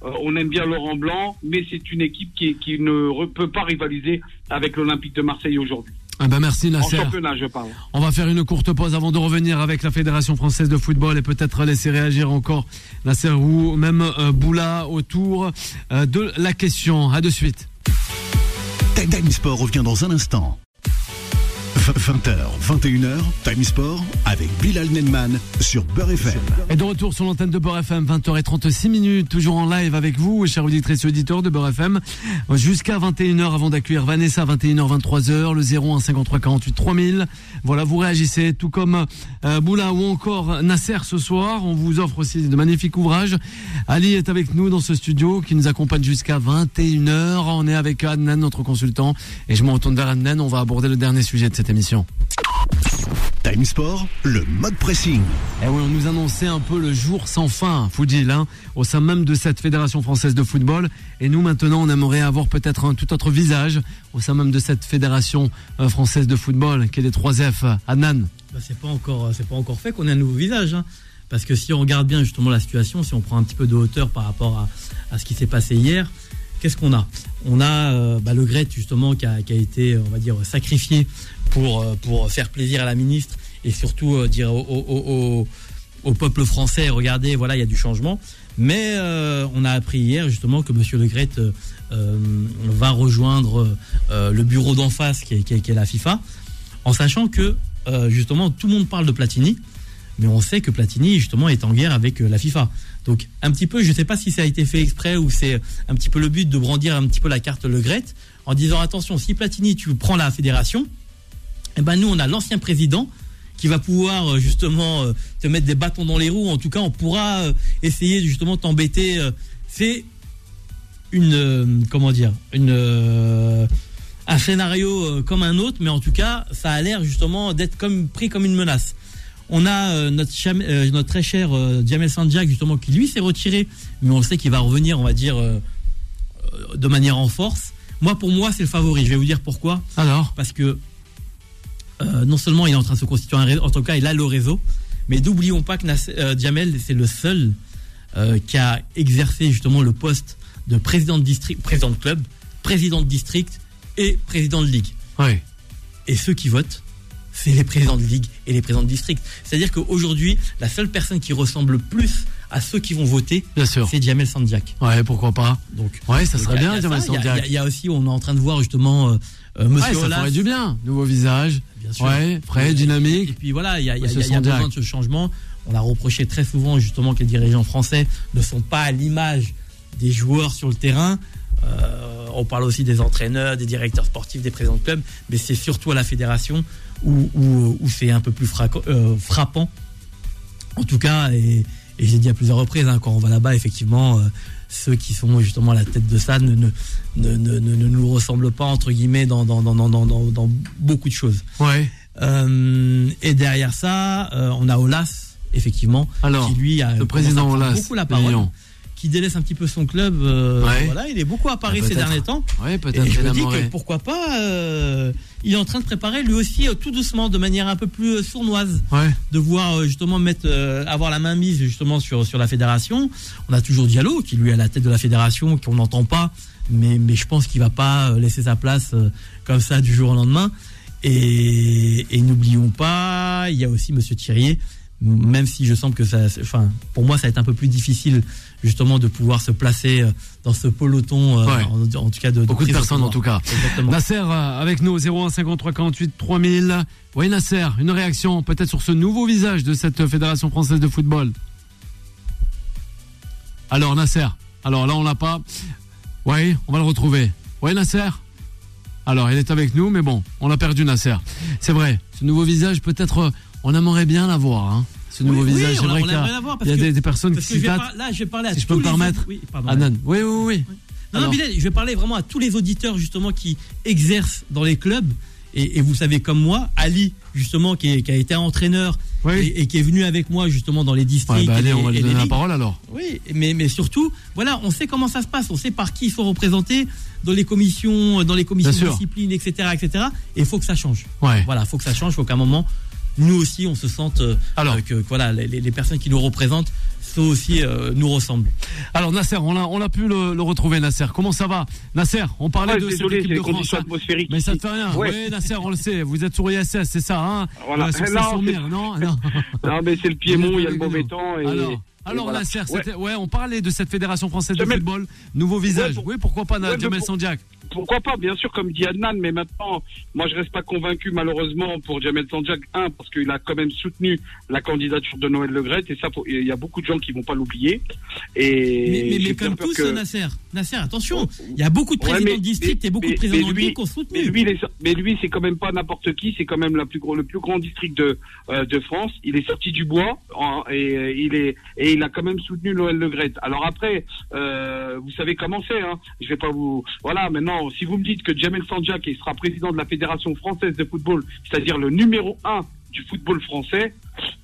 on aime bien Laurent Blanc, mais c'est une équipe qui, qui ne peut pas rivaliser avec l'Olympique de Marseille aujourd'hui. Ah ben merci Nasser. En championnat, je parle. On va faire une courte pause avant de revenir avec la Fédération française de football et peut-être laisser réagir encore Nasser ou même euh, Boula autour euh, de la question. À de suite. Time Sport revient dans un instant. 20h, 21h, Time Sport avec Bilal Nenman sur Beurre FM. Et de retour sur l'antenne de Beurre FM, 20h36 minutes, toujours en live avec vous, chers auditrices et auditeurs de Beurre FM, jusqu'à 21h avant d'accueillir Vanessa, 21h, 23h, le 01 53 48 3000. Voilà, vous réagissez, tout comme euh, Boula ou encore Nasser ce soir. On vous offre aussi de magnifiques ouvrages. Ali est avec nous dans ce studio qui nous accompagne jusqu'à 21h. On est avec Adnan, notre consultant, et je me retourne vers Adnan. On va aborder le dernier sujet cette émission. Time Sport, le mode pressing. Et eh oui, on nous annonçait un peu le jour sans fin, Foudil, hein, au sein même de cette Fédération française de football. Et nous, maintenant, on aimerait avoir peut-être un tout autre visage au sein même de cette Fédération euh, française de football, qui est les 3F. Adnan bah, C'est pas encore, c'est pas encore fait qu'on ait un nouveau visage. Hein. Parce que si on regarde bien justement la situation, si on prend un petit peu de hauteur par rapport à, à ce qui s'est passé hier, qu'est-ce qu'on a? On a euh, bah, le Gret justement qui a, été, on va dire, sacrifié pour, euh, pour faire plaisir à la ministre et surtout euh, dire au peuple français, regardez, voilà, il y a du changement. Mais on a appris hier justement que Monsieur Le Gret va rejoindre le bureau d'en face, qui est, la FIFA, en sachant que justement tout le monde parle de Platini, mais on sait que Platini justement est en guerre avec la FIFA. Donc un petit peu, je ne sais pas si ça a été fait exprès ou c'est un petit peu le but de brandir un petit peu la carte Le Gret en disant attention, si Platini tu prends la fédération, eh ben nous on a l'ancien président qui va pouvoir euh, justement euh, te mettre des bâtons dans les roues. En tout cas, on pourra euh, essayer justement t'embêter. C'est une comment dire une un scénario comme un autre, mais en tout cas, ça a l'air justement d'être comme pris comme une menace. On a notre, notre très cher Jamel Sanjak justement qui lui s'est retiré, mais on sait qu'il va revenir, on va dire de manière en force. Moi, pour moi, c'est le favori. Je vais vous dire pourquoi. Alors Parce que euh, non seulement il est en train de se constituer un réseau, en tout cas, il a le réseau, mais n'oublions pas que euh, Jamel, c'est le seul euh, qui a exercé justement le poste de président de district, président de club, président de district et président de ligue. Oui. Et ceux qui votent, c'est les présidents de ligue et les présidents de district. C'est-à-dire qu'aujourd'hui, la seule personne qui ressemble plus à ceux qui vont voter, c'est Jamel Sandiak. Ouais, pourquoi pas. Donc, ouais, ça serait bien, Jamel Sandiak. Il y, a aussi, on est en train de voir justement euh, euh Monsieur ouais, ça ferait du bien, nouveau visage. Bien sûr. Ouais, frais, dynamique. Et puis voilà, il y a, y a besoin de ce changement. On a reproché très souvent justement que les dirigeants français ne sont pas à l'image des joueurs sur le terrain. Euh, on parle aussi des entraîneurs, des directeurs sportifs, des présidents de club, mais c'est surtout à la fédération où, où, où c'est un peu plus euh, frappant. En tout cas, et, et j'ai dit à plusieurs reprises, hein, quand on va là-bas, effectivement, euh, ceux qui sont justement à la tête de ça ne, ne, ne, ne, nous ressemblent pas, entre guillemets, dans, dans, dans, dans, dans beaucoup de choses. Ouais. Et derrière ça, on a Olas, effectivement, Alors, qui lui a le président Olas, beaucoup la parole qui délaisse un petit peu son club. Euh, voilà, il est beaucoup à Paris ces derniers temps. Ouais, peut-être. je me dis que pourquoi pas. Euh, il est en train de préparer lui aussi euh, tout doucement, de manière un peu plus sournoise, de voir justement mettre, avoir la main mise justement sur sur la fédération. On a toujours Diallo qui lui est à la tête de la fédération, qu'on n'entend pas, mais mais je pense qu'il va pas laisser sa place comme ça du jour au lendemain. Et, et n'oublions pas, il y a aussi Monsieur Thierry même si je sens que ça, enfin, pour moi, ça va être un peu plus difficile justement de pouvoir se placer euh, dans ce peloton, euh, en, tout cas de, beaucoup de, personnes en tout cas. Nasser euh, avec nous 01 53 48 3000. Oui Nasser, une réaction peut-être sur ce nouveau visage de cette fédération française de football? Alors Nasser, alors là on l'a pas. Oui, on va le retrouver. Oui Nasser? Alors il est avec nous, mais bon, on a perdu Nasser. C'est vrai, ce nouveau visage peut-être on aimerait bien l'avoir. Hein, ce nouveau visage. Oui, vrai il y a, des, personnes qui s'y Là, je vais parler à si je peux me permettre. Oui, oui, oui, oui. Non, non, Bilal, je vais parler vraiment à tous les auditeurs justement qui exercent dans les clubs. Et, vous savez comme moi, Ali justement qui, a été entraîneur et, qui est venu avec moi justement dans les districts. Bah, allez, on va lui donner la parole alors. Oui, mais, mais surtout, voilà, on sait comment ça se passe, on sait par qui il faut représenter dans les commissions, dans les commissions de discipline, etc., etc. Et il faut que ça change. Ouais. Voilà, il faut que ça change, il faut qu'à un moment nous aussi on se sente euh, Alors. que voilà les, personnes qui nous représentent sont aussi euh, nous ressemblent. Alors Nasser, on a, on a pu le, retrouver Nasser. Comment ça va? Nasser, on parlait de cette équipe de France. Hein. Mais ça ne fait rien. Oui Nasser, on le sait. Vous êtes sur ISS, c'est ça hein? Voilà. non, non, non, non. mais c'est le Piémont, il y a le mauvais temps. Et... Alors, alors Nasser, ouais. on parlait de cette fédération française de football, nouveau visage. oui, pourquoi pas Jamel Sandiak pourquoi pas, bien sûr, comme dit Adnan, mais maintenant, moi, je reste pas convaincu, malheureusement, pour Jamel Sanjak, un, parce qu'il a quand même soutenu la candidature de Noël Le et ça, il y a beaucoup de gens qui vont pas l'oublier. Et mais, comme tous, Nasser, Nasser, attention, il y a beaucoup de présidents de district et beaucoup de présidents de ville qui ont soutenu. Mais lui, lui, c'est quand même pas n'importe qui, c'est quand même la plus gros, le plus grand district de, euh, de France. Il est sorti du bois, et euh, il est, et il a quand même soutenu Noël Le Alors après, euh, vous savez comment c'est, hein. Je vais pas vous, voilà, maintenant, si vous me dites que Jamel Sanjak sera président de la Fédération française de football, c'est-à-dire le numéro un du football français,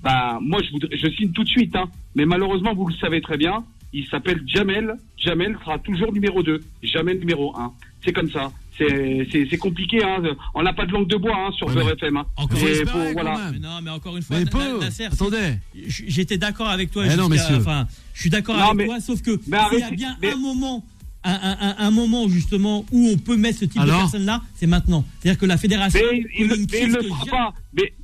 bah moi je, voudrais, je signe tout de suite. Hein. Mais malheureusement, vous le savez très bien, il s'appelle Jamel. Jamel sera toujours numéro 2, jamais numéro 1. C'est comme ça. C'est compliqué. Hein. On n'a pas de langue de bois hein, sur ouais, FM. Hein. Encore une fois. Voilà. Mais non, mais encore une fois, attendez. J'étais d'accord avec toi. Eh non, enfin, je suis d'accord avec toi, sauf que il y a bien un moment un, moment justement où on peut mettre ce type de personnes-là, c'est maintenant. C'est-à-dire que la fédération. Mais il, ne le sera pas.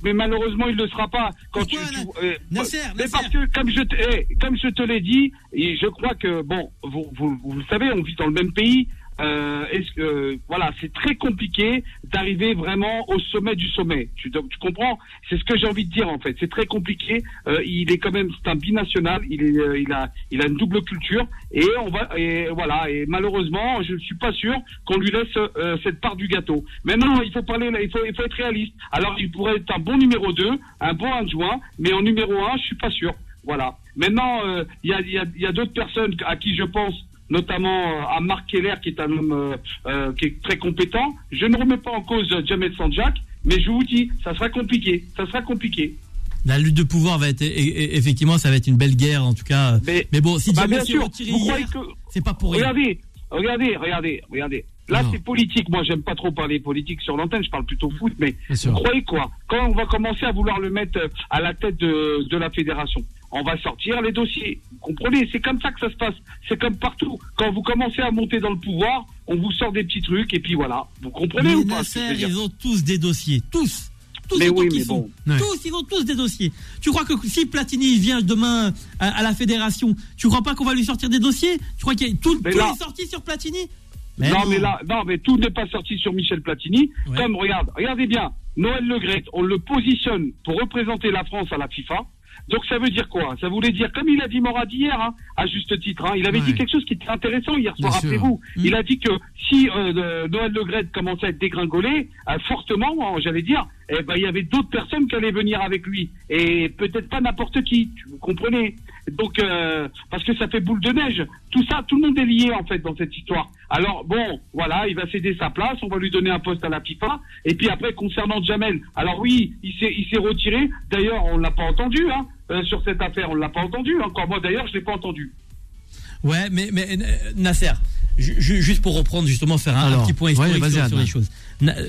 Mais, malheureusement, il ne le sera pas. Quand tu, euh, Nasser, mais parce que, comme je, eh, comme je te l'ai dit, et je crois que, bon, vous, vous, vous savez, on vit dans le même pays. Euh, est-ce que voilà, c'est très compliqué d'arriver vraiment au sommet du sommet. Tu, tu comprends? C'est ce que j'ai envie de dire en fait. C'est très compliqué. Euh, il est quand même, c'est un binational. Il est, euh, il a, il a une double culture et on va et voilà. Et malheureusement, je ne suis pas sûr qu'on lui laisse euh, cette part du gâteau. Maintenant, il faut parler, il faut, il faut être réaliste. Alors, il pourrait être un bon numéro 2, un bon adjoint, mais en numéro 1, je suis pas sûr. Voilà. Maintenant, il y a, y a, y a d'autres personnes à qui je pense notamment euh, à Marc Keller, qui est un homme euh, euh, qui est très compétent. Je ne remets pas en cause Jamel Sanjak, mais je vous dis, ça sera compliqué. Ça sera compliqué. La lutte de pouvoir va être effectivement, ça va être une belle guerre en tout cas. Mais, bon, si bah bien sûr, c'est pas pour rien. Regardez, regardez, regardez, regardez. Là, c'est politique. Moi, j'aime pas trop parler politique sur l'antenne. Je parle plutôt foot. Mais vous croyez quoi? Quand on va commencer à vouloir le mettre à la tête de, de la fédération, on va sortir les dossiers. Comprenez C'est comme ça que ça se passe. C'est comme partout. Quand vous commencez à monter dans le pouvoir, on vous sort des petits trucs et puis voilà. Vous comprenez ou pas Ils ont tous des dossiers. Tous. Tous, mais oui, mais bon. tous, ils ont tous des dossiers. Tu crois que si Platini vient demain à, la fédération, tu crois pas qu'on va lui sortir des dossiers? Tu crois qu'il tout, tout est sorti sur Platini? Non, mais là, non, mais tout n'est pas sorti sur Michel Platini. Comme regarde, regardez bien, Noël Legret, on le positionne pour représenter la France à la FIFA. Donc ça veut dire quoi? Ça voulait dire, comme il a dit Morad hier, hein, à juste titre, hein, il avait dit quelque chose qui était intéressant hier soir, rappelez-vous. Mm. Il a dit que si euh, Noël Le Gret commençait à être dégringolé, euh, fortement, j'allais dire, eh ben, il y avait d'autres personnes qui allaient venir avec lui. Et peut-être pas n'importe qui, vous comprenez donc, euh, parce que ça fait boule de neige. Tout ça, tout le monde est lié en fait dans cette histoire. Alors bon, voilà, il va céder sa place, on va lui donner un poste à la FIFA. Et puis après, concernant Jamel, alors oui, il s'est, il s'est retiré. D'ailleurs, on l'a pas entendu hein, euh, sur cette affaire, on l'a pas entendu. Encore moi, d'ailleurs, je l'ai pas entendu. Ouais, mais, mais euh, Nasser, juste pour reprendre justement faire un, petit point historique sur, les choses.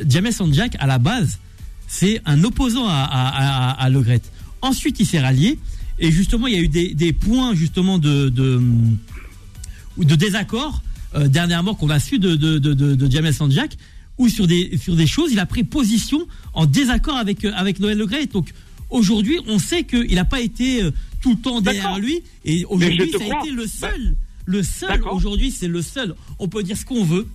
Jamel Sanjak, à la base, c'est un opposant à, à, à, à Le Gret. Ensuite, il s'est rallié. Et justement, il y a eu des, points justement de, de, de désaccord euh, dernièrement qu'on a su de, de, de, de Jamel Sanjak, où sur des, sur des choses, il a pris position en désaccord avec, euh, avec Noël Le Donc aujourd'hui, on sait qu'il n'a pas été euh, tout le temps derrière lui. Et aujourd'hui, ça a été le seul. Le seul, aujourd'hui, c'est le seul. On peut dire ce qu'on veut.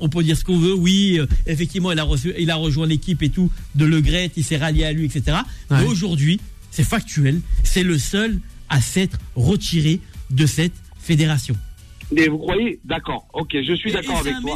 On peut dire ce qu'on veut. Oui, effectivement, il a, reçu, il a rejoint l'équipe et tout de Le Gret, il s'est rallié à lui, etc. Mais aujourd'hui, c'est factuel, c'est le seul à s'être retiré de cette fédération. Mais vous croyez? D'accord, ok, je suis d'accord avec toi.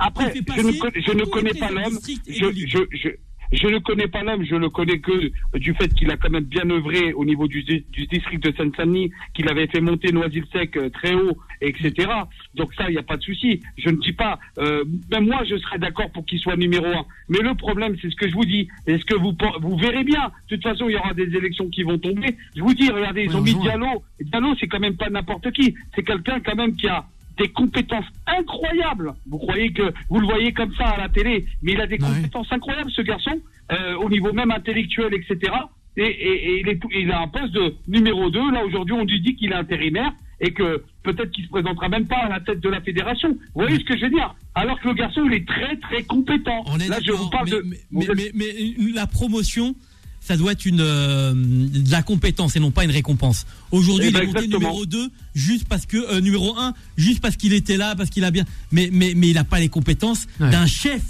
après, je ne, connais, je ne connais pas l'homme. je, je ne connais pas l'homme, je le connais que du fait qu'il a quand même bien œuvré au niveau du, du district de Seine-Saint-Denis, qu'il avait fait monter Noisy-le-Sec euh, très haut, etc. Donc ça, il n'y a pas de souci. Je ne dis pas, euh, même moi, je serais d'accord pour qu'il soit numéro un. Mais le problème, c'est ce que je vous dis. Est-ce que vous vous verrez bien De toute façon, il y aura des élections qui vont tomber. Je vous dis, regardez, ils ont mis Diallo. Diallo, c'est quand même pas n'importe qui. C'est quelqu'un quand même qui a des compétences incroyables. Vous croyez que vous le voyez comme ça à la télé, mais il a des compétences incroyables, ce garçon, euh, au niveau même intellectuel, etc. Et, et, il, est, il a un poste de numéro 2. Là, aujourd'hui, on lui dit qu'il est intérimaire et que peut-être qu'il se présentera même pas à la tête de la fédération. Vous voyez ce que je veux dire? Alors que le garçon, il est très, très compétent. Là, je vous parle de... mais, mais la promotion ça doit être une euh, de la compétence et non pas une récompense. Aujourd'hui, eh il est ben, monté numéro 2 juste parce que euh, numéro 1 juste parce qu'il était là, parce qu'il a bien mais mais mais il n'a pas les compétences d'un chef.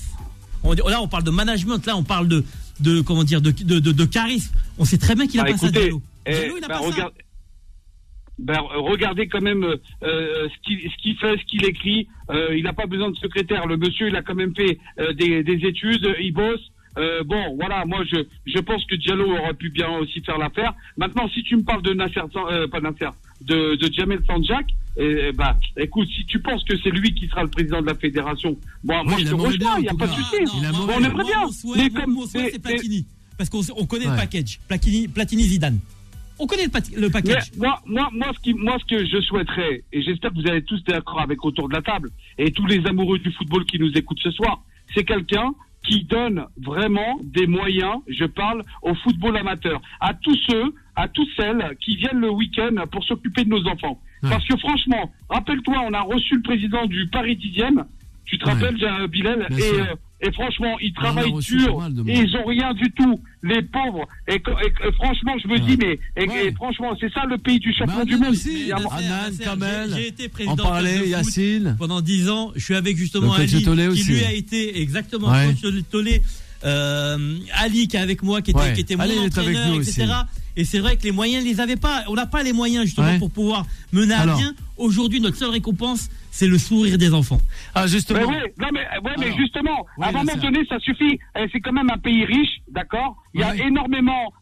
On, là, on parle de management, là on parle de de comment dire de de, de, charisme. On sait très bien qu'il a bah, pas ça Diallo. Eh, il a bah, pas ça. Ben, regardez quand même euh, ce qu'il ce fait, ce qu'il écrit. il n'a pas besoin de secrétaire. Le monsieur, il a quand même fait des, des études, il bosse. Euh, bon, voilà, moi je, je pense que Diallo aurait pu bien aussi faire l'affaire. Maintenant, si tu me parles de Nasser, euh, pas Nasser, de, de Jamel Sanjak, eh, bah, écoute, si tu penses que c'est lui qui sera le président de la fédération, bon, moi je te rejoins, il n'y a pas de souci. on aimerait bien. mais comme c'est Platini, parce qu'on on connaît le package, Platini, Platini Zidane. On connaît le, package. moi, moi, moi, ce qui, moi, ce que je souhaiterais, et j'espère que vous allez tous d'accord avec autour de la table, et tous les amoureux du football qui nous écoutent ce soir, c'est quelqu'un qui donne vraiment des moyens, je parle au football amateur, à tous ceux, à toutes celles qui viennent le week-end pour s'occuper de nos enfants. Parce que franchement, rappelle-toi, on a reçu le président du Paris 10e. Tu te rappelles, Bilal et, et, franchement, ils travaillent dur et ils ont rien du tout, les pauvres. Et, franchement, je me dis, mais et, franchement, c'est ça le pays du champion du monde. Aussi, Anan, Kamel, j'ai été président en parlait, Yacine. Pendant 10 ans, je suis avec justement Ali, qui lui a été exactement coach Tolé. Euh, Ali qui est avec moi, qui était, qui était mon entraîneur, etc. Et c'est vrai que les moyens, les avait pas. On n'a pas les moyens justement pour pouvoir mener à bien. Aujourd'hui, notre seule récompense, c'est le sourire des enfants. Ah, justement. Mais oui, non, mais, ouais, mais justement, à un moment donné, ça suffit. Eh, c'est quand même un pays riche, d'accord? Il y a énormément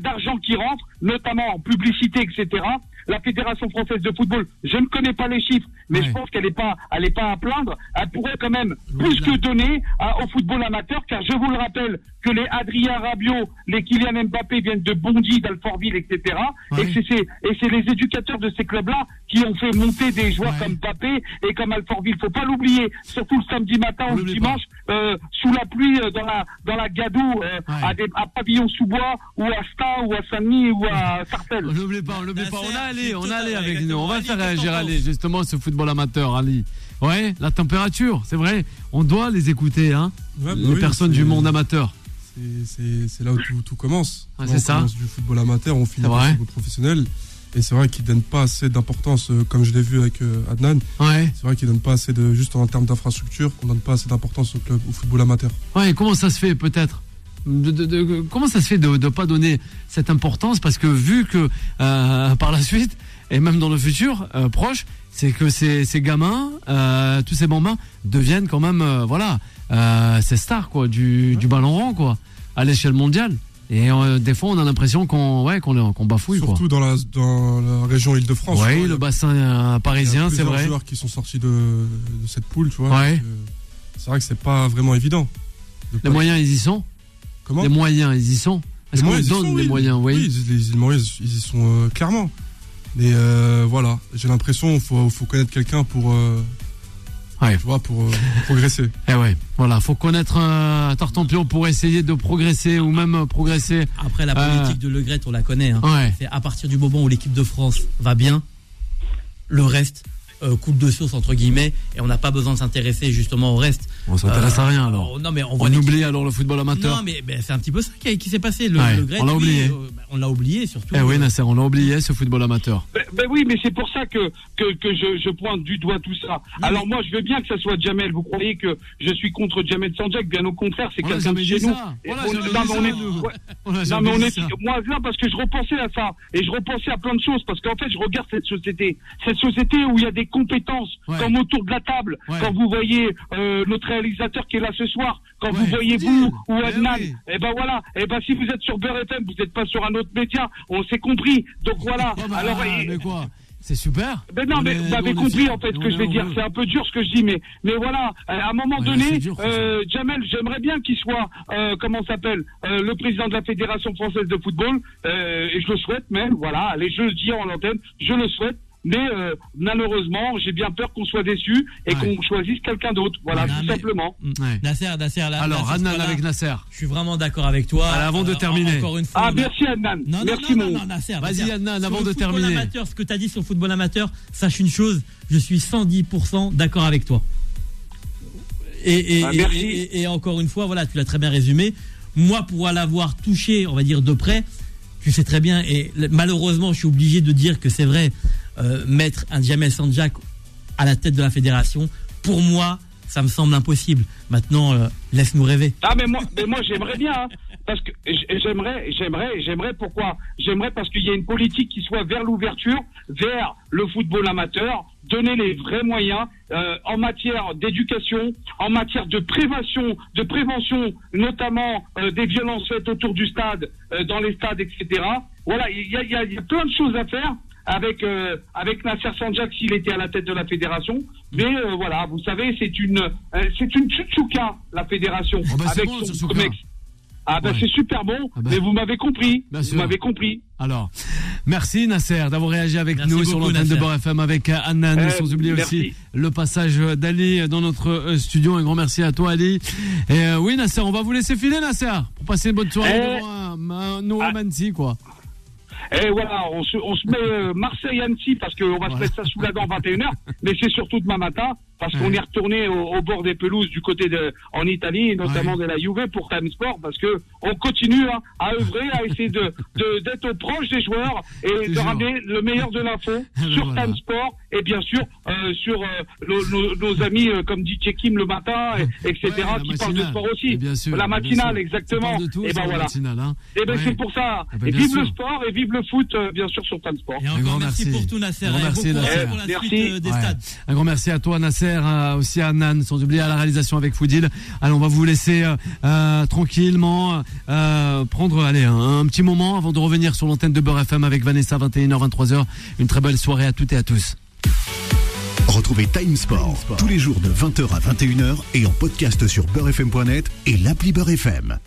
d'argent qui rentre, notamment en publicité, etc la Fédération française de football, je ne connais pas les chiffres, mais je pense qu'elle n'est pas, elle est pas à plaindre. Elle pourrait quand même plus que donner au football amateur, car je vous le rappelle que les Adrien Rabiot, les Kylian Mbappé viennent de Bondy, d'Alfortville, etc. Et c'est les éducateurs de ces clubs-là qui ont fait monter des joueurs comme Mbappé et comme Alfortville. Faut pas l'oublier, surtout le samedi matin ou le dimanche, euh, sous la pluie, euh, dans la dans la Gadoue, euh, à, des, à Pavillon-sous-Bois ou à Stein ou à Saint-Denis ou à Sarcelles. On l'oublie pas, on l'oublie pas. On a on allait avec nous. On va faire réagir Ali, justement, ce football amateur, Ali. Ouais, la température, c'est vrai. On doit les écouter, hein. Bah les personnes du monde amateur. C'est là où tout, commence. c'est ça. Commence du football amateur, on finit le football professionnel. Et c'est vrai qu'ils donnent pas assez d'importance, euh, comme je l'ai vu avec euh, Adnan. Ouais. C'est vrai qu'ils donnent pas assez de, juste en termes d'infrastructure, qu'on donne pas assez d'importance au club, au football amateur. Ouais, comment ça se fait peut-être? De, comment ça se fait de ne pas donner cette importance? Parce que vu que euh, par la suite, et même dans le futur euh, proche, c'est que ces, ces gamins, euh, tous ces bambins, deviennent quand même, voilà, ces stars quoi, du, du ballon rond quoi, à l'échelle mondiale. Et des fois, on a l'impression qu'on ouais, qu'on qu'on bafouille. Surtout dans la, dans la région Île-de-France. Oui, le bassin parisien, c'est vrai. Il y a joueurs qui sont sortis de, de cette poule, tu vois. C'est vrai que c'est pas vraiment évident. Les moyens, ils y sont? Les moyens, ils y sont? Est-ce qu'on donne les moyens? Oui, les, moyens, ils y sont euh, clairement. Mais euh, voilà, j'ai l'impression qu'il faut, faut, connaître quelqu'un pour, euh, ouais. tu vois, pour progresser. Eh ouais, voilà, faut connaître un Tartampion pour essayer de progresser ou même progresser. Après, la politique de Le Gret, on la connaît. Hein. C'est à partir du moment où l'équipe de France va bien, le reste, euh, coupe de source entre guillemets et on n'a pas besoin de s'intéresser justement au reste. On s'intéresse à rien alors. Euh, non mais on, on oublie alors le football amateur. Non mais, c'est un petit peu ça qui, s'est passé. Le, on l'a oublié. Euh, bah, on l'a oublié surtout. Eh oui Nasser, on l'a oublié ce football amateur. Ben, ben oui mais c'est pour ça que que, que je, je, pointe du doigt tout ça. alors moi je veux bien que ça soit Jamel. Vous croyez que je suis contre Jamel Sanjak? Bien au contraire c'est quelqu'un de chez nous. Non mais on est moi là parce que je repensais à ça et je repensais à plein de choses parce qu'en fait je regarde cette société cette société où il y a des compétences comme autour de la table, quand vous voyez euh, notre réalisateur qui est là ce soir, quand vous voyez vous ou Adnan, et eh ben voilà, et eh ben si vous êtes sur Beurre FM, vous n'êtes pas sur un autre média, on s'est compris. Donc voilà. Bah, Alors, mais quoi c'est super. Ben non, mais vous avez compris en fait ce que je vais dire. C'est un peu dur ce que je dis, mais mais voilà. À un moment donné, euh, Jamel, j'aimerais bien qu'il soit, euh, comment s'appelle, euh, le président de la fédération française de football, euh, et je le souhaite même. Voilà, allez, je le dis en l'antenne, je le souhaite. Mais euh, malheureusement, j'ai bien peur qu'on soit déçu et qu'on choisisse quelqu'un d'autre. Voilà, tout simplement. Mm. Nasser, Nasser, là, Alors, Adnan avec Nasser. Je suis vraiment d'accord avec toi. avant de euh, terminer. Encore une fois, ah, merci Adnan. Non, merci non, non, Nasser. Vas-y Adnan, avant de terminer. Amateur, ce que tu as dit sur le football amateur, sache une chose, je suis 110% d'accord avec toi. Et, ah, et, et, encore une fois, voilà, tu l'as très bien résumé. Moi, pour l'avoir touché, on va dire de près, tu sais très bien, et malheureusement, je suis obligé de dire que c'est vrai, euh, mettre un Jamel Sanjak à la tête de la fédération, pour moi, ça me semble impossible. Maintenant, euh, laisse-nous rêver. Ah, mais moi, mais moi j'aimerais bien, hein, parce que j'aimerais, j'aimerais, j'aimerais pourquoi? J'aimerais parce qu'il y a une politique qui soit vers l'ouverture, vers le football amateur, donner les vrais moyens euh, en matière d'éducation, en matière de prévention, de prévention, notamment des violences faites autour du stade, dans les stades, etc. Voilà, il y a, y a plein de choses à faire avec euh, avec Nasser Sanjak s'il était à la tête de la fédération. Mais euh, voilà, vous savez, c'est une euh, c'est une tchouchouka la fédération oh, bah, avec son comex. Ah ben c'est super bon, ah bah. mais vous m'avez compris. vous m'avez compris. Alors, merci Nasser d'avoir réagi avec nous sur l'antenne de Bord FM avec Anna, sans oublier aussi le passage d'Ali dans notre studio. Un grand merci à toi Ali. Et oui Nasser, on va vous laisser filer Nasser pour passer une bonne soirée devant un, un, quoi. Et voilà, on se, on se met euh, Marseille-Annecy parce qu'on va se mettre ça sous la dent 21h, mais c'est surtout demain matin parce qu'on est retourné au, bord des pelouses du côté de en Italie, notamment de la Juve pour Time Sport, parce que on continue hein, à œuvrer, à essayer de d'être au proche des joueurs et de ramener le meilleur de l'info sur voilà. Time Sport et bien sûr euh, sur euh, nos, amis euh, comme dit Kim le matin, et, etc. qui parlent de sport aussi. la matinale, exactement. et ben voilà. Hein. Et ben c'est pour ça. Ah ben, et vive le sport et vive le foot, bien sûr sur Time Sport. Et un grand merci pour tout Nasser. Un grand merci, Nasser. Pour la suite des stades. Un grand merci à toi Nasser, aussi à Nan, sans oublier à la réalisation avec Foudil. Allez, on va vous laisser tranquillement prendre allez un, petit moment avant de revenir sur l'antenne de Beurre FM avec Vanessa 21h 23h. Une très belle soirée à toutes et à tous. Retrouvez Time Sport, tous les jours de 20h à 21h et en podcast sur beurrefm.net et l'appli Beurre FM.